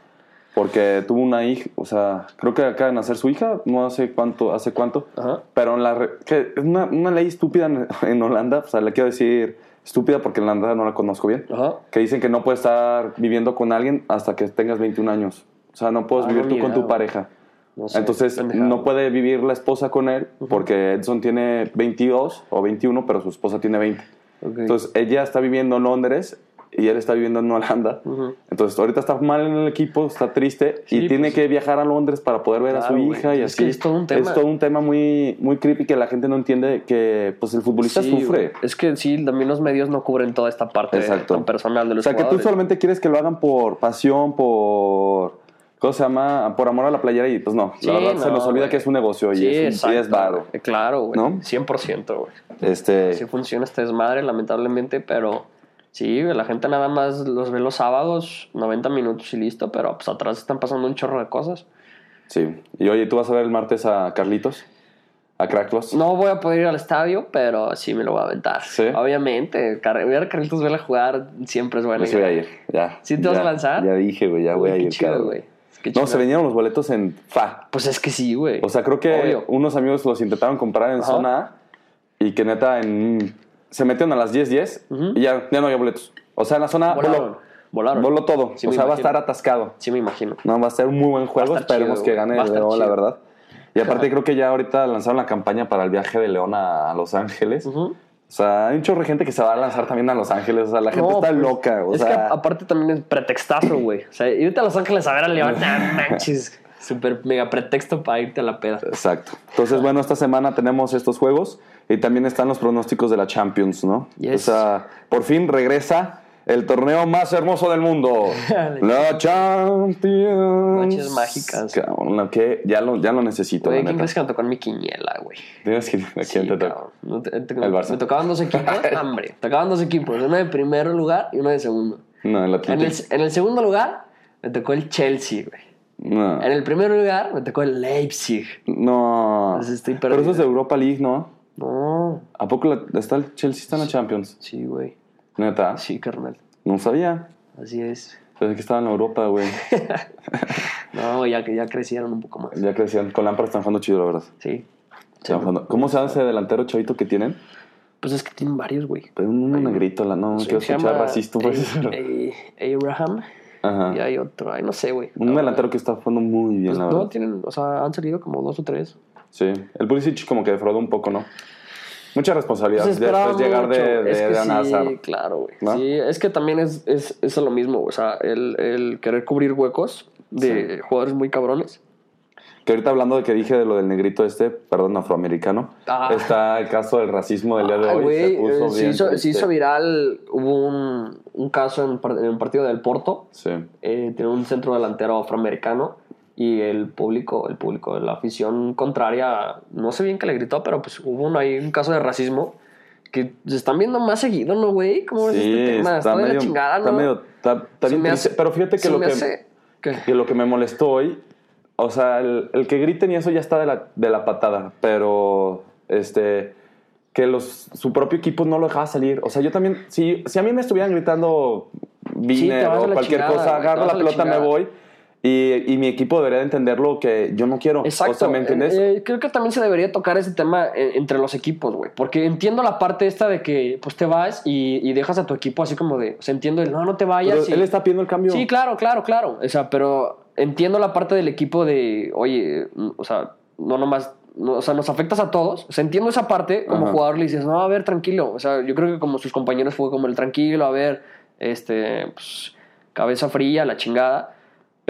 Speaker 2: Porque tuvo una hija, o sea, creo que acaba de nacer su hija, no sé cuánto, hace cuánto,
Speaker 1: Ajá.
Speaker 2: pero en la, que es una, una ley estúpida en, en Holanda, o sea, le quiero decir estúpida porque en Holanda no la conozco bien,
Speaker 1: Ajá.
Speaker 2: que dicen que no puedes estar viviendo con alguien hasta que tengas 21 años. O sea, no puedes
Speaker 1: Ah,
Speaker 2: vivir
Speaker 1: no,
Speaker 2: tú con tu pareja.
Speaker 1: No sé,
Speaker 2: Entonces no puede vivir la esposa con él porque Edson tiene 22 o 21, pero su esposa tiene 20.
Speaker 1: Ok.
Speaker 2: Entonces ella está viviendo en Londres y él está viviendo en Holanda.
Speaker 1: Ujú.
Speaker 2: Entonces ahorita está mal en el equipo, está triste
Speaker 1: Sí,
Speaker 2: y tiene
Speaker 1: pues.
Speaker 2: que viajar a Londres para poder ver a su hija y
Speaker 1: Es
Speaker 2: así.
Speaker 1: que es todo un tema.
Speaker 2: Es todo un tema muy, muy creepy que la gente no entiende que pues el futbolista
Speaker 1: Sí,
Speaker 2: sufre.
Speaker 1: Es que sí, también los medios no cubren toda esta parte
Speaker 2: Exacto.
Speaker 1: tan personal de
Speaker 2: O
Speaker 1: los
Speaker 2: sea, que tú solamente quieres que lo hagan por pasión, por... ¿Cómo se llama? Por amor a la playera y pues no.
Speaker 1: Sí,
Speaker 2: la verdad se
Speaker 1: no,
Speaker 2: nos olvida que es un negocio y
Speaker 1: Sí,
Speaker 2: es, un, y
Speaker 1: exacto,
Speaker 2: es varo.
Speaker 1: güey. Claro, güey.
Speaker 2: ¿No?
Speaker 1: 100%, güey.
Speaker 2: Este,
Speaker 1: Sí funciona este desmadre, lamentablemente, pero sí, la gente nada más los ve los sábados, 90 minutos y listo, pero pues atrás están pasando un chorro de cosas.
Speaker 2: sí. Y oye, ¿tú vas a ver el martes a Carlitos? ¿A Cracklos?
Speaker 1: No voy a poder ir al estadio, pero sí me lo voy a aventar.
Speaker 2: ¿Sí?
Speaker 1: Obviamente, Car- ver a Carlitos verla jugar siempre es bueno.
Speaker 2: Pues voy a ir, ya.
Speaker 1: ¿Sí te vas a lanzar?
Speaker 2: Ya dije, güey, ya voy
Speaker 1: Uy,
Speaker 2: a ir,
Speaker 1: chido, güey.
Speaker 2: No, se vendieron los boletos en FA.
Speaker 1: Pues es que sí, güey.
Speaker 2: O sea, creo que
Speaker 1: Obvio.
Speaker 2: unos amigos los intentaron comprar en
Speaker 1: Ajá.
Speaker 2: zona A y que neta en... se metieron a las 10-10
Speaker 1: Ujú.
Speaker 2: y ya, ya no había boletos. O sea, en la zona
Speaker 1: Volaron.
Speaker 2: voló,
Speaker 1: Volaron.
Speaker 2: voló todo.
Speaker 1: Sí,
Speaker 2: o sea, va a estar atascado.
Speaker 1: Sí, me imagino.
Speaker 2: No, va a ser un muy buen juego. Esperemos
Speaker 1: chido,
Speaker 2: que gane el León, la verdad. Y aparte creo que ya ahorita lanzaron la campaña para el viaje de León a, Los Ángeles.
Speaker 1: Ujú.
Speaker 2: O sea, hay un chorro de gente que se va a lanzar también a Los Ángeles. O sea, la gente
Speaker 1: No,
Speaker 2: está
Speaker 1: pues,
Speaker 2: loca. O
Speaker 1: es que
Speaker 2: sea,
Speaker 1: aparte también es pretextazo, güey. O sea, irte a Los Ángeles a ver a León, manches. Super mega pretexto para irte a la peda.
Speaker 2: Exacto. Entonces, bueno, esta semana tenemos estos juegos y también están los pronósticos de la Champions, ¿no?
Speaker 1: Yes.
Speaker 2: O sea, por fin regresa el torneo más hermoso del mundo. la Champions.
Speaker 1: Noches mágicas.
Speaker 2: Cabrón, que ya lo, ya lo necesito,
Speaker 1: Güey, ¿quién crees que me tocó en mi quiniela, güey?
Speaker 2: Tienes que ¿a quién
Speaker 1: Sí,
Speaker 2: te El Barça.
Speaker 1: Me tocaban dos equipos, hombre. Tocaban dos equipos, uno de primer lugar y uno de segundo.
Speaker 2: No, el
Speaker 1: En el, en el segundo lugar me tocó el Chelsea, güey.
Speaker 2: No.
Speaker 1: En el primer lugar me tocó el Leipzig.
Speaker 2: No.
Speaker 1: Pues estoy
Speaker 2: Pero eso es de. Europa League, ¿no?
Speaker 1: No,
Speaker 2: ¿A poco la- está el Chelsea está en la Champions?
Speaker 1: sí, güey.
Speaker 2: Neta.
Speaker 1: Sí, carnal.
Speaker 2: No sabía.
Speaker 1: Así es.
Speaker 2: Pensé que estaba en Europa, güey.
Speaker 1: No, ya que ya crecieron un poco más.
Speaker 2: ya crecían. Con Lampard están jugando chido, la verdad.
Speaker 1: Sí.
Speaker 2: Jugando- ¿Cómo se ese delantero chavito que tienen?
Speaker 1: Pues es que tienen varios, güey.
Speaker 2: Pero un negrito, la, no, no
Speaker 1: Sí,
Speaker 2: quiero escuchar racista,
Speaker 1: A- Abraham.
Speaker 2: Ajá.
Speaker 1: Y hay otro, ay, no sé, güey.
Speaker 2: Un delantero que está jugando muy bien,
Speaker 1: Pues
Speaker 2: la
Speaker 1: no,
Speaker 2: verdad.
Speaker 1: tienen, o sea, han salido como dos o tres.
Speaker 2: Sí. El Pulisic como que defraudó un poco, ¿no? Mucha responsabilidad. Después llegar de,
Speaker 1: mucho.
Speaker 2: de,
Speaker 1: es que
Speaker 2: Eden
Speaker 1: sí, claro, güey.
Speaker 2: ¿No?
Speaker 1: Sí, es que también es, es, es lo mismo, o sea, el, el querer cubrir huecos de jugadores muy cabrones.
Speaker 2: Que ahorita hablando de que dije de lo del negrito este, perdón, afroamericano,
Speaker 1: Ah.
Speaker 2: está el caso del racismo del día de hoy.
Speaker 1: güey,
Speaker 2: se puso
Speaker 1: eh, se,
Speaker 2: bien
Speaker 1: hizo, se
Speaker 2: triste.
Speaker 1: hizo viral, hubo un, un caso en, en un partido del Porto,
Speaker 2: Sí.
Speaker 1: eh, tiene un centro delantero afroamericano y el público, el público la afición contraria, no sé bien qué le gritó, pero pues hubo un, ahí un caso de racismo que se están viendo más seguido, ¿no, güey? ¿Cómo
Speaker 2: Sí,
Speaker 1: este tema? Está, de la chingada,
Speaker 2: está
Speaker 1: ¿no?
Speaker 2: medio, está, está bien
Speaker 1: me hace-
Speaker 2: Pero fíjate que lo
Speaker 1: me
Speaker 2: que,
Speaker 1: hace-
Speaker 2: que lo que me molestó hoy, o sea, el, el que griten y eso ya está de la, de la patada, pero este que los, su propio equipo no lo dejaba salir. O sea, yo también, si, si a mí me estuvieran gritando Viner
Speaker 1: a
Speaker 2: o cualquier
Speaker 1: chingada,
Speaker 2: cosa, agarro la
Speaker 1: la
Speaker 2: pelota, me
Speaker 1: chingada.
Speaker 2: voy. Y, y mi equipo debería de entenderlo que yo no quiero.
Speaker 1: Exacto.
Speaker 2: O sea, ¿me entiendes?
Speaker 1: Eh, eh, creo que también se debería tocar ese tema eh, entre los equipos, güey. Porque entiendo la parte esta de que pues te vas y, y dejas a tu equipo así como de. O sea, entiendo el no, no te vayas.
Speaker 2: Pero él está pidiendo el cambio.
Speaker 1: Sí, claro, claro, claro. O sea, pero entiendo la parte del equipo de, oye, mm, o sea, no nomás, no, o sea, nos afectas a todos. O sea, entiendo esa parte. Como
Speaker 2: Ajá.
Speaker 1: jugador le dices, no, a ver, tranquilo. O sea, yo creo que como sus compañeros fue como el tranquilo, a ver, este, pues, cabeza fría, la chingada.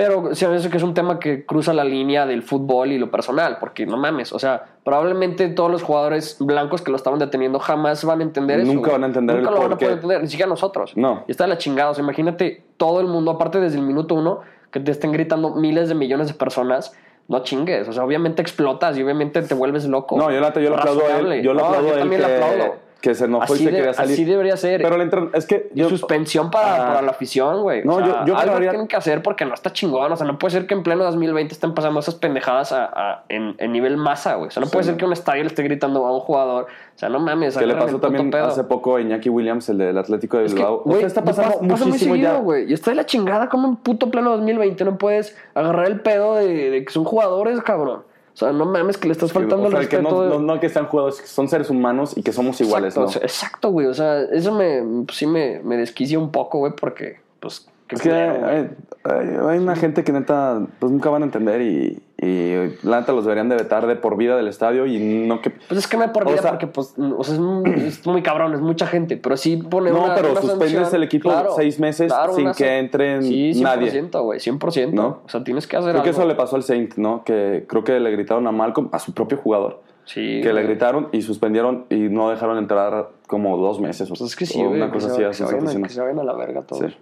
Speaker 1: Pero se me hace que es un tema que cruza la línea del fútbol y lo personal, porque no mames, o sea, probablemente todos los jugadores blancos que lo estaban deteniendo jamás van a entender eso.
Speaker 2: Nunca van a entender
Speaker 1: Nunca
Speaker 2: el
Speaker 1: lo van a poder entender, ni siquiera nosotros.
Speaker 2: No.
Speaker 1: Y está de la chingada. O sea, imagínate todo el mundo, aparte desde el minuto uno, que te estén gritando miles de millones de personas, no chingues. O sea, obviamente explotas y obviamente te vuelves loco.
Speaker 2: No, yo, la, yo lo aplaudo a él. Yo lo
Speaker 1: No,
Speaker 2: aplaudo
Speaker 1: yo también
Speaker 2: que,
Speaker 1: le aplaudo.
Speaker 2: Que se enojó
Speaker 1: Así,
Speaker 2: y se
Speaker 1: de-
Speaker 2: quería salir.
Speaker 1: así debería ser.
Speaker 2: Pero el entren- es que yo,
Speaker 1: suspensión para, la afición, güey.
Speaker 2: No,
Speaker 1: O sea,
Speaker 2: yo- yo
Speaker 1: algo tienen que hacer porque no está chingón. O sea, no puede ser que en pleno 2020 estén pasando esas pendejadas a- a- en, en nivel masa, güey. O sea, no
Speaker 2: Sí,
Speaker 1: puede ser que un estadio le esté gritando a un jugador. O sea, no mames.
Speaker 2: que le pasó también
Speaker 1: pedo.
Speaker 2: hace poco a Iñaki Williams, el del Atlético de
Speaker 1: Es que,
Speaker 2: Bilbao. O sea,
Speaker 1: güey,
Speaker 2: está pasando
Speaker 1: pasa- pasa muy
Speaker 2: muchísimo ya.
Speaker 1: seguido, güey. Y está de la chingada como en puto pleno 2020 no puedes agarrar el pedo de, de que son jugadores, cabrón. O sea, no mames que le estás faltando
Speaker 2: O sea,
Speaker 1: el
Speaker 2: que no, no, no que sean jugadores, que son seres humanos y que somos iguales,
Speaker 1: exacto,
Speaker 2: ¿no?
Speaker 1: exacto, güey. O sea, eso me, pues, sí me, me desquicia un poco, güey, porque, pues,
Speaker 2: Es que hay, una gente que neta pues nunca van a entender y, y la neta los deberían de vetar de por vida del estadio y no que...
Speaker 1: Pues es que hay por
Speaker 2: O
Speaker 1: vida
Speaker 2: sea-
Speaker 1: porque, pues, o sea, es muy, es muy cabrón, es mucha gente. Pero sí pone
Speaker 2: No,
Speaker 1: una,
Speaker 2: pero
Speaker 1: una
Speaker 2: suspendes
Speaker 1: sanción.
Speaker 2: el equipo seis meses sin que entren
Speaker 1: sí, 100%,
Speaker 2: nadie.
Speaker 1: güey, 100%.
Speaker 2: ¿No?
Speaker 1: O sea, tienes que hacer
Speaker 2: Creo que
Speaker 1: algo.
Speaker 2: eso le pasó al Saint, ¿no? Que creo que le gritaron a Malcolm, a su propio jugador,
Speaker 1: Sí,
Speaker 2: que le gritaron y suspendieron y no dejaron entrar como dos meses. O,
Speaker 1: Pues es que sí,
Speaker 2: o una
Speaker 1: que
Speaker 2: cosa así
Speaker 1: que se vayan. Que se vayan a la verga todos.
Speaker 2: Sí.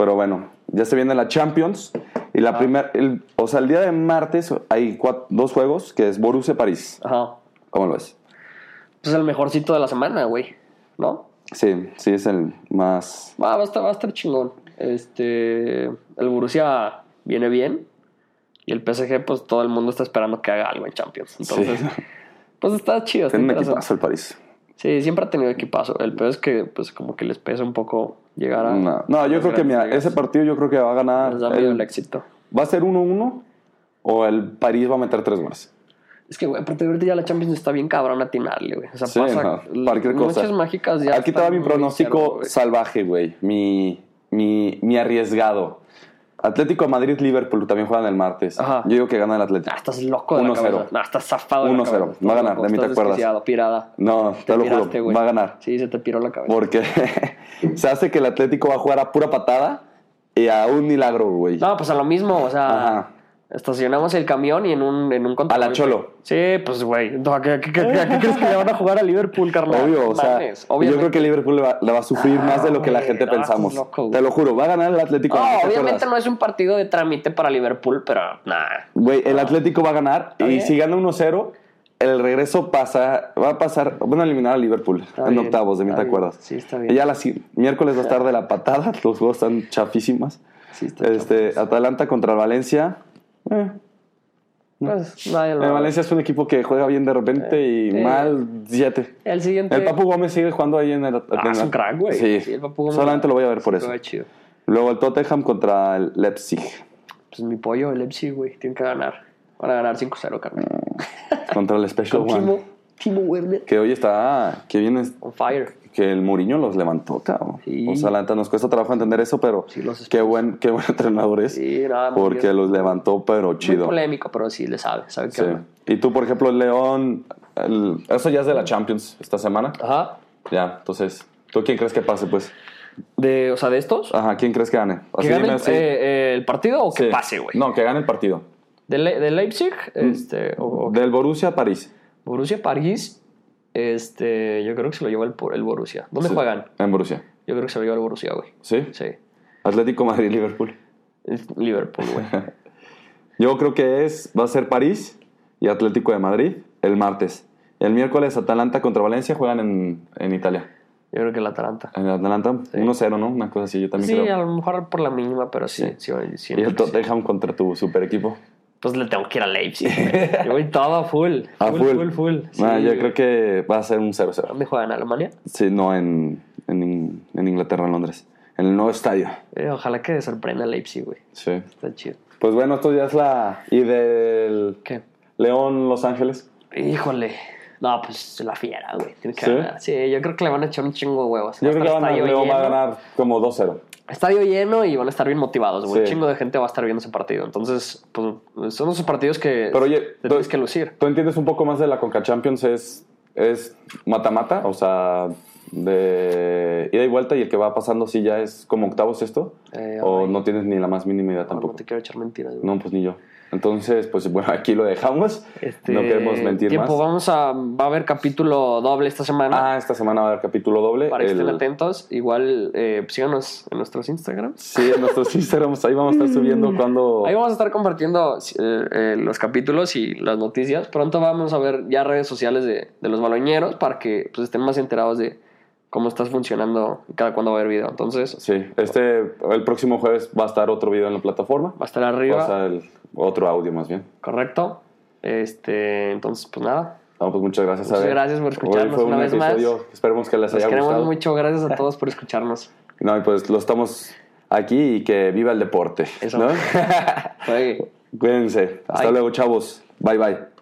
Speaker 2: Pero bueno, ya se viene la Champions. Y la
Speaker 1: Ah.
Speaker 2: primera, o sea, el día de martes hay dos juegos, que es Borussia París.
Speaker 1: Ajá.
Speaker 2: ¿Cómo lo ves?
Speaker 1: Pues el mejorcito de la semana, güey. ¿No?
Speaker 2: Sí, sí, es el más...
Speaker 1: Va, va, a estar, va a estar chingón. Este. El Borussia viene bien. Y el PSG, pues todo el mundo está esperando que haga algo en Champions. Entonces,
Speaker 2: Sí.
Speaker 1: pues está chido.
Speaker 2: Tiene un equipazo el París.
Speaker 1: Sí, siempre ha tenido equipazo. El peor es que, pues, como que les pesa un poco llegar a.
Speaker 2: No, no, yo creo que, mira, ese partido yo creo que va a ganar...
Speaker 1: Les da miedo
Speaker 2: el-
Speaker 1: el éxito.
Speaker 2: ¿Va a ser 1-1 o el París va a meter tres goles?
Speaker 1: Es que, güey, aparte ahorita ya la Champions está bien cabrón atinarle, güey. O sea,
Speaker 2: Sí,
Speaker 1: pasa.
Speaker 2: no, cualquier cosa.
Speaker 1: Mágicas ya.
Speaker 2: Aquí
Speaker 1: están
Speaker 2: mi pronóstico salvaje, güey. Mi, mi, mi arriesgado. Atlético de Madrid-Liverpool también juegan el martes.
Speaker 1: Ajá.
Speaker 2: Yo digo que gana el Atlético.
Speaker 1: Ah, estás loco de la
Speaker 2: 1-0.
Speaker 1: cabeza. No, estás zafado de la
Speaker 2: 1-0.
Speaker 1: cabeza.
Speaker 2: Va a ganar,
Speaker 1: loco,
Speaker 2: de mí te acuerdas.
Speaker 1: pirada.
Speaker 2: No, te, lo juro, va a ganar.
Speaker 1: Sí, se te piró la cabeza.
Speaker 2: Porque se hace que el Atlético va a jugar a pura patada y a un milagro, güey.
Speaker 1: No, pues a lo mismo, o sea,
Speaker 2: Ajá.
Speaker 1: Estacionamos el camión y en un, en un
Speaker 2: A la Cholo.
Speaker 1: Sí, pues güey, ¿a qué, crees que le van a jugar a Liverpool, carnal?
Speaker 2: Obvio, o sea,
Speaker 1: Mames,
Speaker 2: yo creo que Liverpool le va, le va a sufrir
Speaker 1: Ah,
Speaker 2: más de lo que la gente
Speaker 1: no,
Speaker 2: pensamos.
Speaker 1: loco.
Speaker 2: Te lo juro, va a ganar el Atlético.
Speaker 1: No,
Speaker 2: ¿te
Speaker 1: obviamente no es un partido de trámite para Liverpool, pero nada.
Speaker 2: Güey, el Atlético va a ganar y
Speaker 1: bien.
Speaker 2: si gana 1-0, el regreso pasa, va a pasar, van a eliminar a Liverpool
Speaker 1: Está
Speaker 2: en
Speaker 1: bien,
Speaker 2: octavos, de mí te
Speaker 1: bien.
Speaker 2: acuerdas.
Speaker 1: Sí, está bien.
Speaker 2: Y ya la si- miércoles va a estar de la patada, los juegos están chafísimas.
Speaker 1: Sí, está
Speaker 2: Este, Atalanta contra Valencia. Eh,
Speaker 1: Pues, nadie lo
Speaker 2: el Valencia es un equipo que juega bien de repente y
Speaker 1: Sí.
Speaker 2: mal 7.
Speaker 1: El siguiente.
Speaker 2: El Papu Gómez sigue jugando ahí en el
Speaker 1: Ah,
Speaker 2: en
Speaker 1: es un crack, güey.
Speaker 2: Sí,
Speaker 1: Sí, el Papu Gómez-
Speaker 2: solamente lo voy a ver por eso.
Speaker 1: Chido.
Speaker 2: Luego el Tottenham contra el Leipzig.
Speaker 1: Pues mi pollo, el Leipzig, güey, tiene que ganar. Van a ganar 5-0, carnal.
Speaker 2: Contra el Special One.
Speaker 1: Timo, Timo Werner.
Speaker 2: Que hoy está, que viene
Speaker 1: On fire.
Speaker 2: Que el Mourinho los levantó, cabrón.
Speaker 1: Sí.
Speaker 2: O sea, la neta nos cuesta trabajo entender eso, pero
Speaker 1: Sí,
Speaker 2: qué buen, qué buen entrenador es.
Speaker 1: Sí, nada, muy
Speaker 2: porque
Speaker 1: bien.
Speaker 2: los levantó, pero
Speaker 1: Muy
Speaker 2: chido.
Speaker 1: polémico, pero sí le sabe. Sabe qué.
Speaker 2: Y tú, por ejemplo, el León, el- eso ya es de la Champions esta semana.
Speaker 1: Ajá.
Speaker 2: Ya, entonces, ¿tú quién crees que pase, pues?
Speaker 1: De, o sea, de estos.
Speaker 2: Ajá, ¿quién crees que gane?
Speaker 1: ¿Que
Speaker 2: Así
Speaker 1: gane el,
Speaker 2: así.
Speaker 1: eh, eh, el partido o que pase, güey?
Speaker 2: No, que gane el partido.
Speaker 1: De, Le- de Leipzig, este, o, o
Speaker 2: Del Borussia a París.
Speaker 1: Borussia París, este, yo creo que se lo lleva el, el Borussia. ¿Dónde
Speaker 2: Sí,
Speaker 1: juegan?
Speaker 2: En Borussia.
Speaker 1: Yo creo que se lo lleva el Borussia, güey.
Speaker 2: ¿Sí?
Speaker 1: Sí.
Speaker 2: Atlético Madrid, Liverpool.
Speaker 1: Liverpool, güey.
Speaker 2: Yo creo que es, va a ser París y Atlético de Madrid el martes. El miércoles Atalanta contra Valencia juegan en, en Italia.
Speaker 1: Yo creo que el Atalanta.
Speaker 2: En Atalanta 1-0, ¿no? Una cosa así, yo también
Speaker 1: Sí,
Speaker 2: creo.
Speaker 1: a lo mejor por la mínima, pero sí. sí, sí,
Speaker 2: Y
Speaker 1: siento
Speaker 2: el
Speaker 1: sí.
Speaker 2: Tottenham contra tu super equipo.
Speaker 1: Pues le tengo que ir a Leipzig. güey. Yo voy todo a full.
Speaker 2: A
Speaker 1: full,
Speaker 2: full.
Speaker 1: full, full. Sí,
Speaker 2: Ah, yo creo que va a ser un 0-0.
Speaker 1: ¿Dónde juegan? ¿En Alemania?
Speaker 2: Sí, no en, en, en Inglaterra, en Londres. En el nuevo estadio.
Speaker 1: Eh, ojalá que sorprenda a Leipzig, güey.
Speaker 2: Sí.
Speaker 1: Está chido.
Speaker 2: Pues bueno, esto ya es la... Y del
Speaker 1: ¿Qué?
Speaker 2: León Los Ángeles.
Speaker 1: Híjole. No, pues la fiera, güey. Tiene que
Speaker 2: ¿Sí?
Speaker 1: ganar. Sí, yo creo que le van a echar un chingo de huevos.
Speaker 2: Yo creo que van a, León va a ganar como 2-0.
Speaker 1: Estadio lleno y van a estar bien motivados, güey. Un
Speaker 2: Sí.
Speaker 1: chingo de gente va a estar viendo ese partido. Entonces, pues son esos partidos que
Speaker 2: Pero oye,
Speaker 1: te tienes que lucir.
Speaker 2: ¿Tú entiendes un poco más de la Conca Champions? ¿Es, es mata-mata? O sea, de ida y vuelta y el que va pasando sí ya es como octavo sexto
Speaker 1: Eh,
Speaker 2: o
Speaker 1: ay.
Speaker 2: no tienes ni la más mínima idea
Speaker 1: No,
Speaker 2: tampoco.
Speaker 1: no te quiero echar mentiras. güey.
Speaker 2: No, pues ni yo. Entonces, pues bueno, aquí lo dejamos.
Speaker 1: Este,
Speaker 2: no queremos mentir
Speaker 1: tiempo,
Speaker 2: más.
Speaker 1: vamos a... Va a haber capítulo doble esta semana.
Speaker 2: Ah, esta semana va a haber capítulo doble.
Speaker 1: para que
Speaker 2: El-
Speaker 1: estén atentos. Igual, eh, síganos en nuestros Instagram.
Speaker 2: Sí, en nuestros Instagrams, ahí vamos a estar subiendo cuando...
Speaker 1: Ahí vamos a estar compartiendo eh, eh, los capítulos y las noticias. Pronto vamos a ver ya redes sociales de, de los baloñeros para que pues, estén más enterados de cómo está funcionando cada cuándo va a haber video. Entonces,
Speaker 2: Sí, este, el próximo jueves va a estar otro video en la plataforma.
Speaker 1: va a estar
Speaker 2: Va
Speaker 1: arriba.
Speaker 2: a estar el otro audio más bien.
Speaker 1: Correcto. Este, entonces, pues nada.
Speaker 2: No, pues muchas gracias.
Speaker 1: Muchas
Speaker 2: Abe.
Speaker 1: gracias por
Speaker 2: Hoy
Speaker 1: escucharnos
Speaker 2: fue un
Speaker 1: una vez más.
Speaker 2: episodio, Esperemos que les
Speaker 1: Los
Speaker 2: haya
Speaker 1: queremos
Speaker 2: gustado.
Speaker 1: mucho. Gracias a todos por escucharnos.
Speaker 2: No, y pues lo estamos aquí y que viva el deporte.
Speaker 1: Eso.
Speaker 2: ¿no? Cuídense. Hasta luego, chavos. Bye, bye.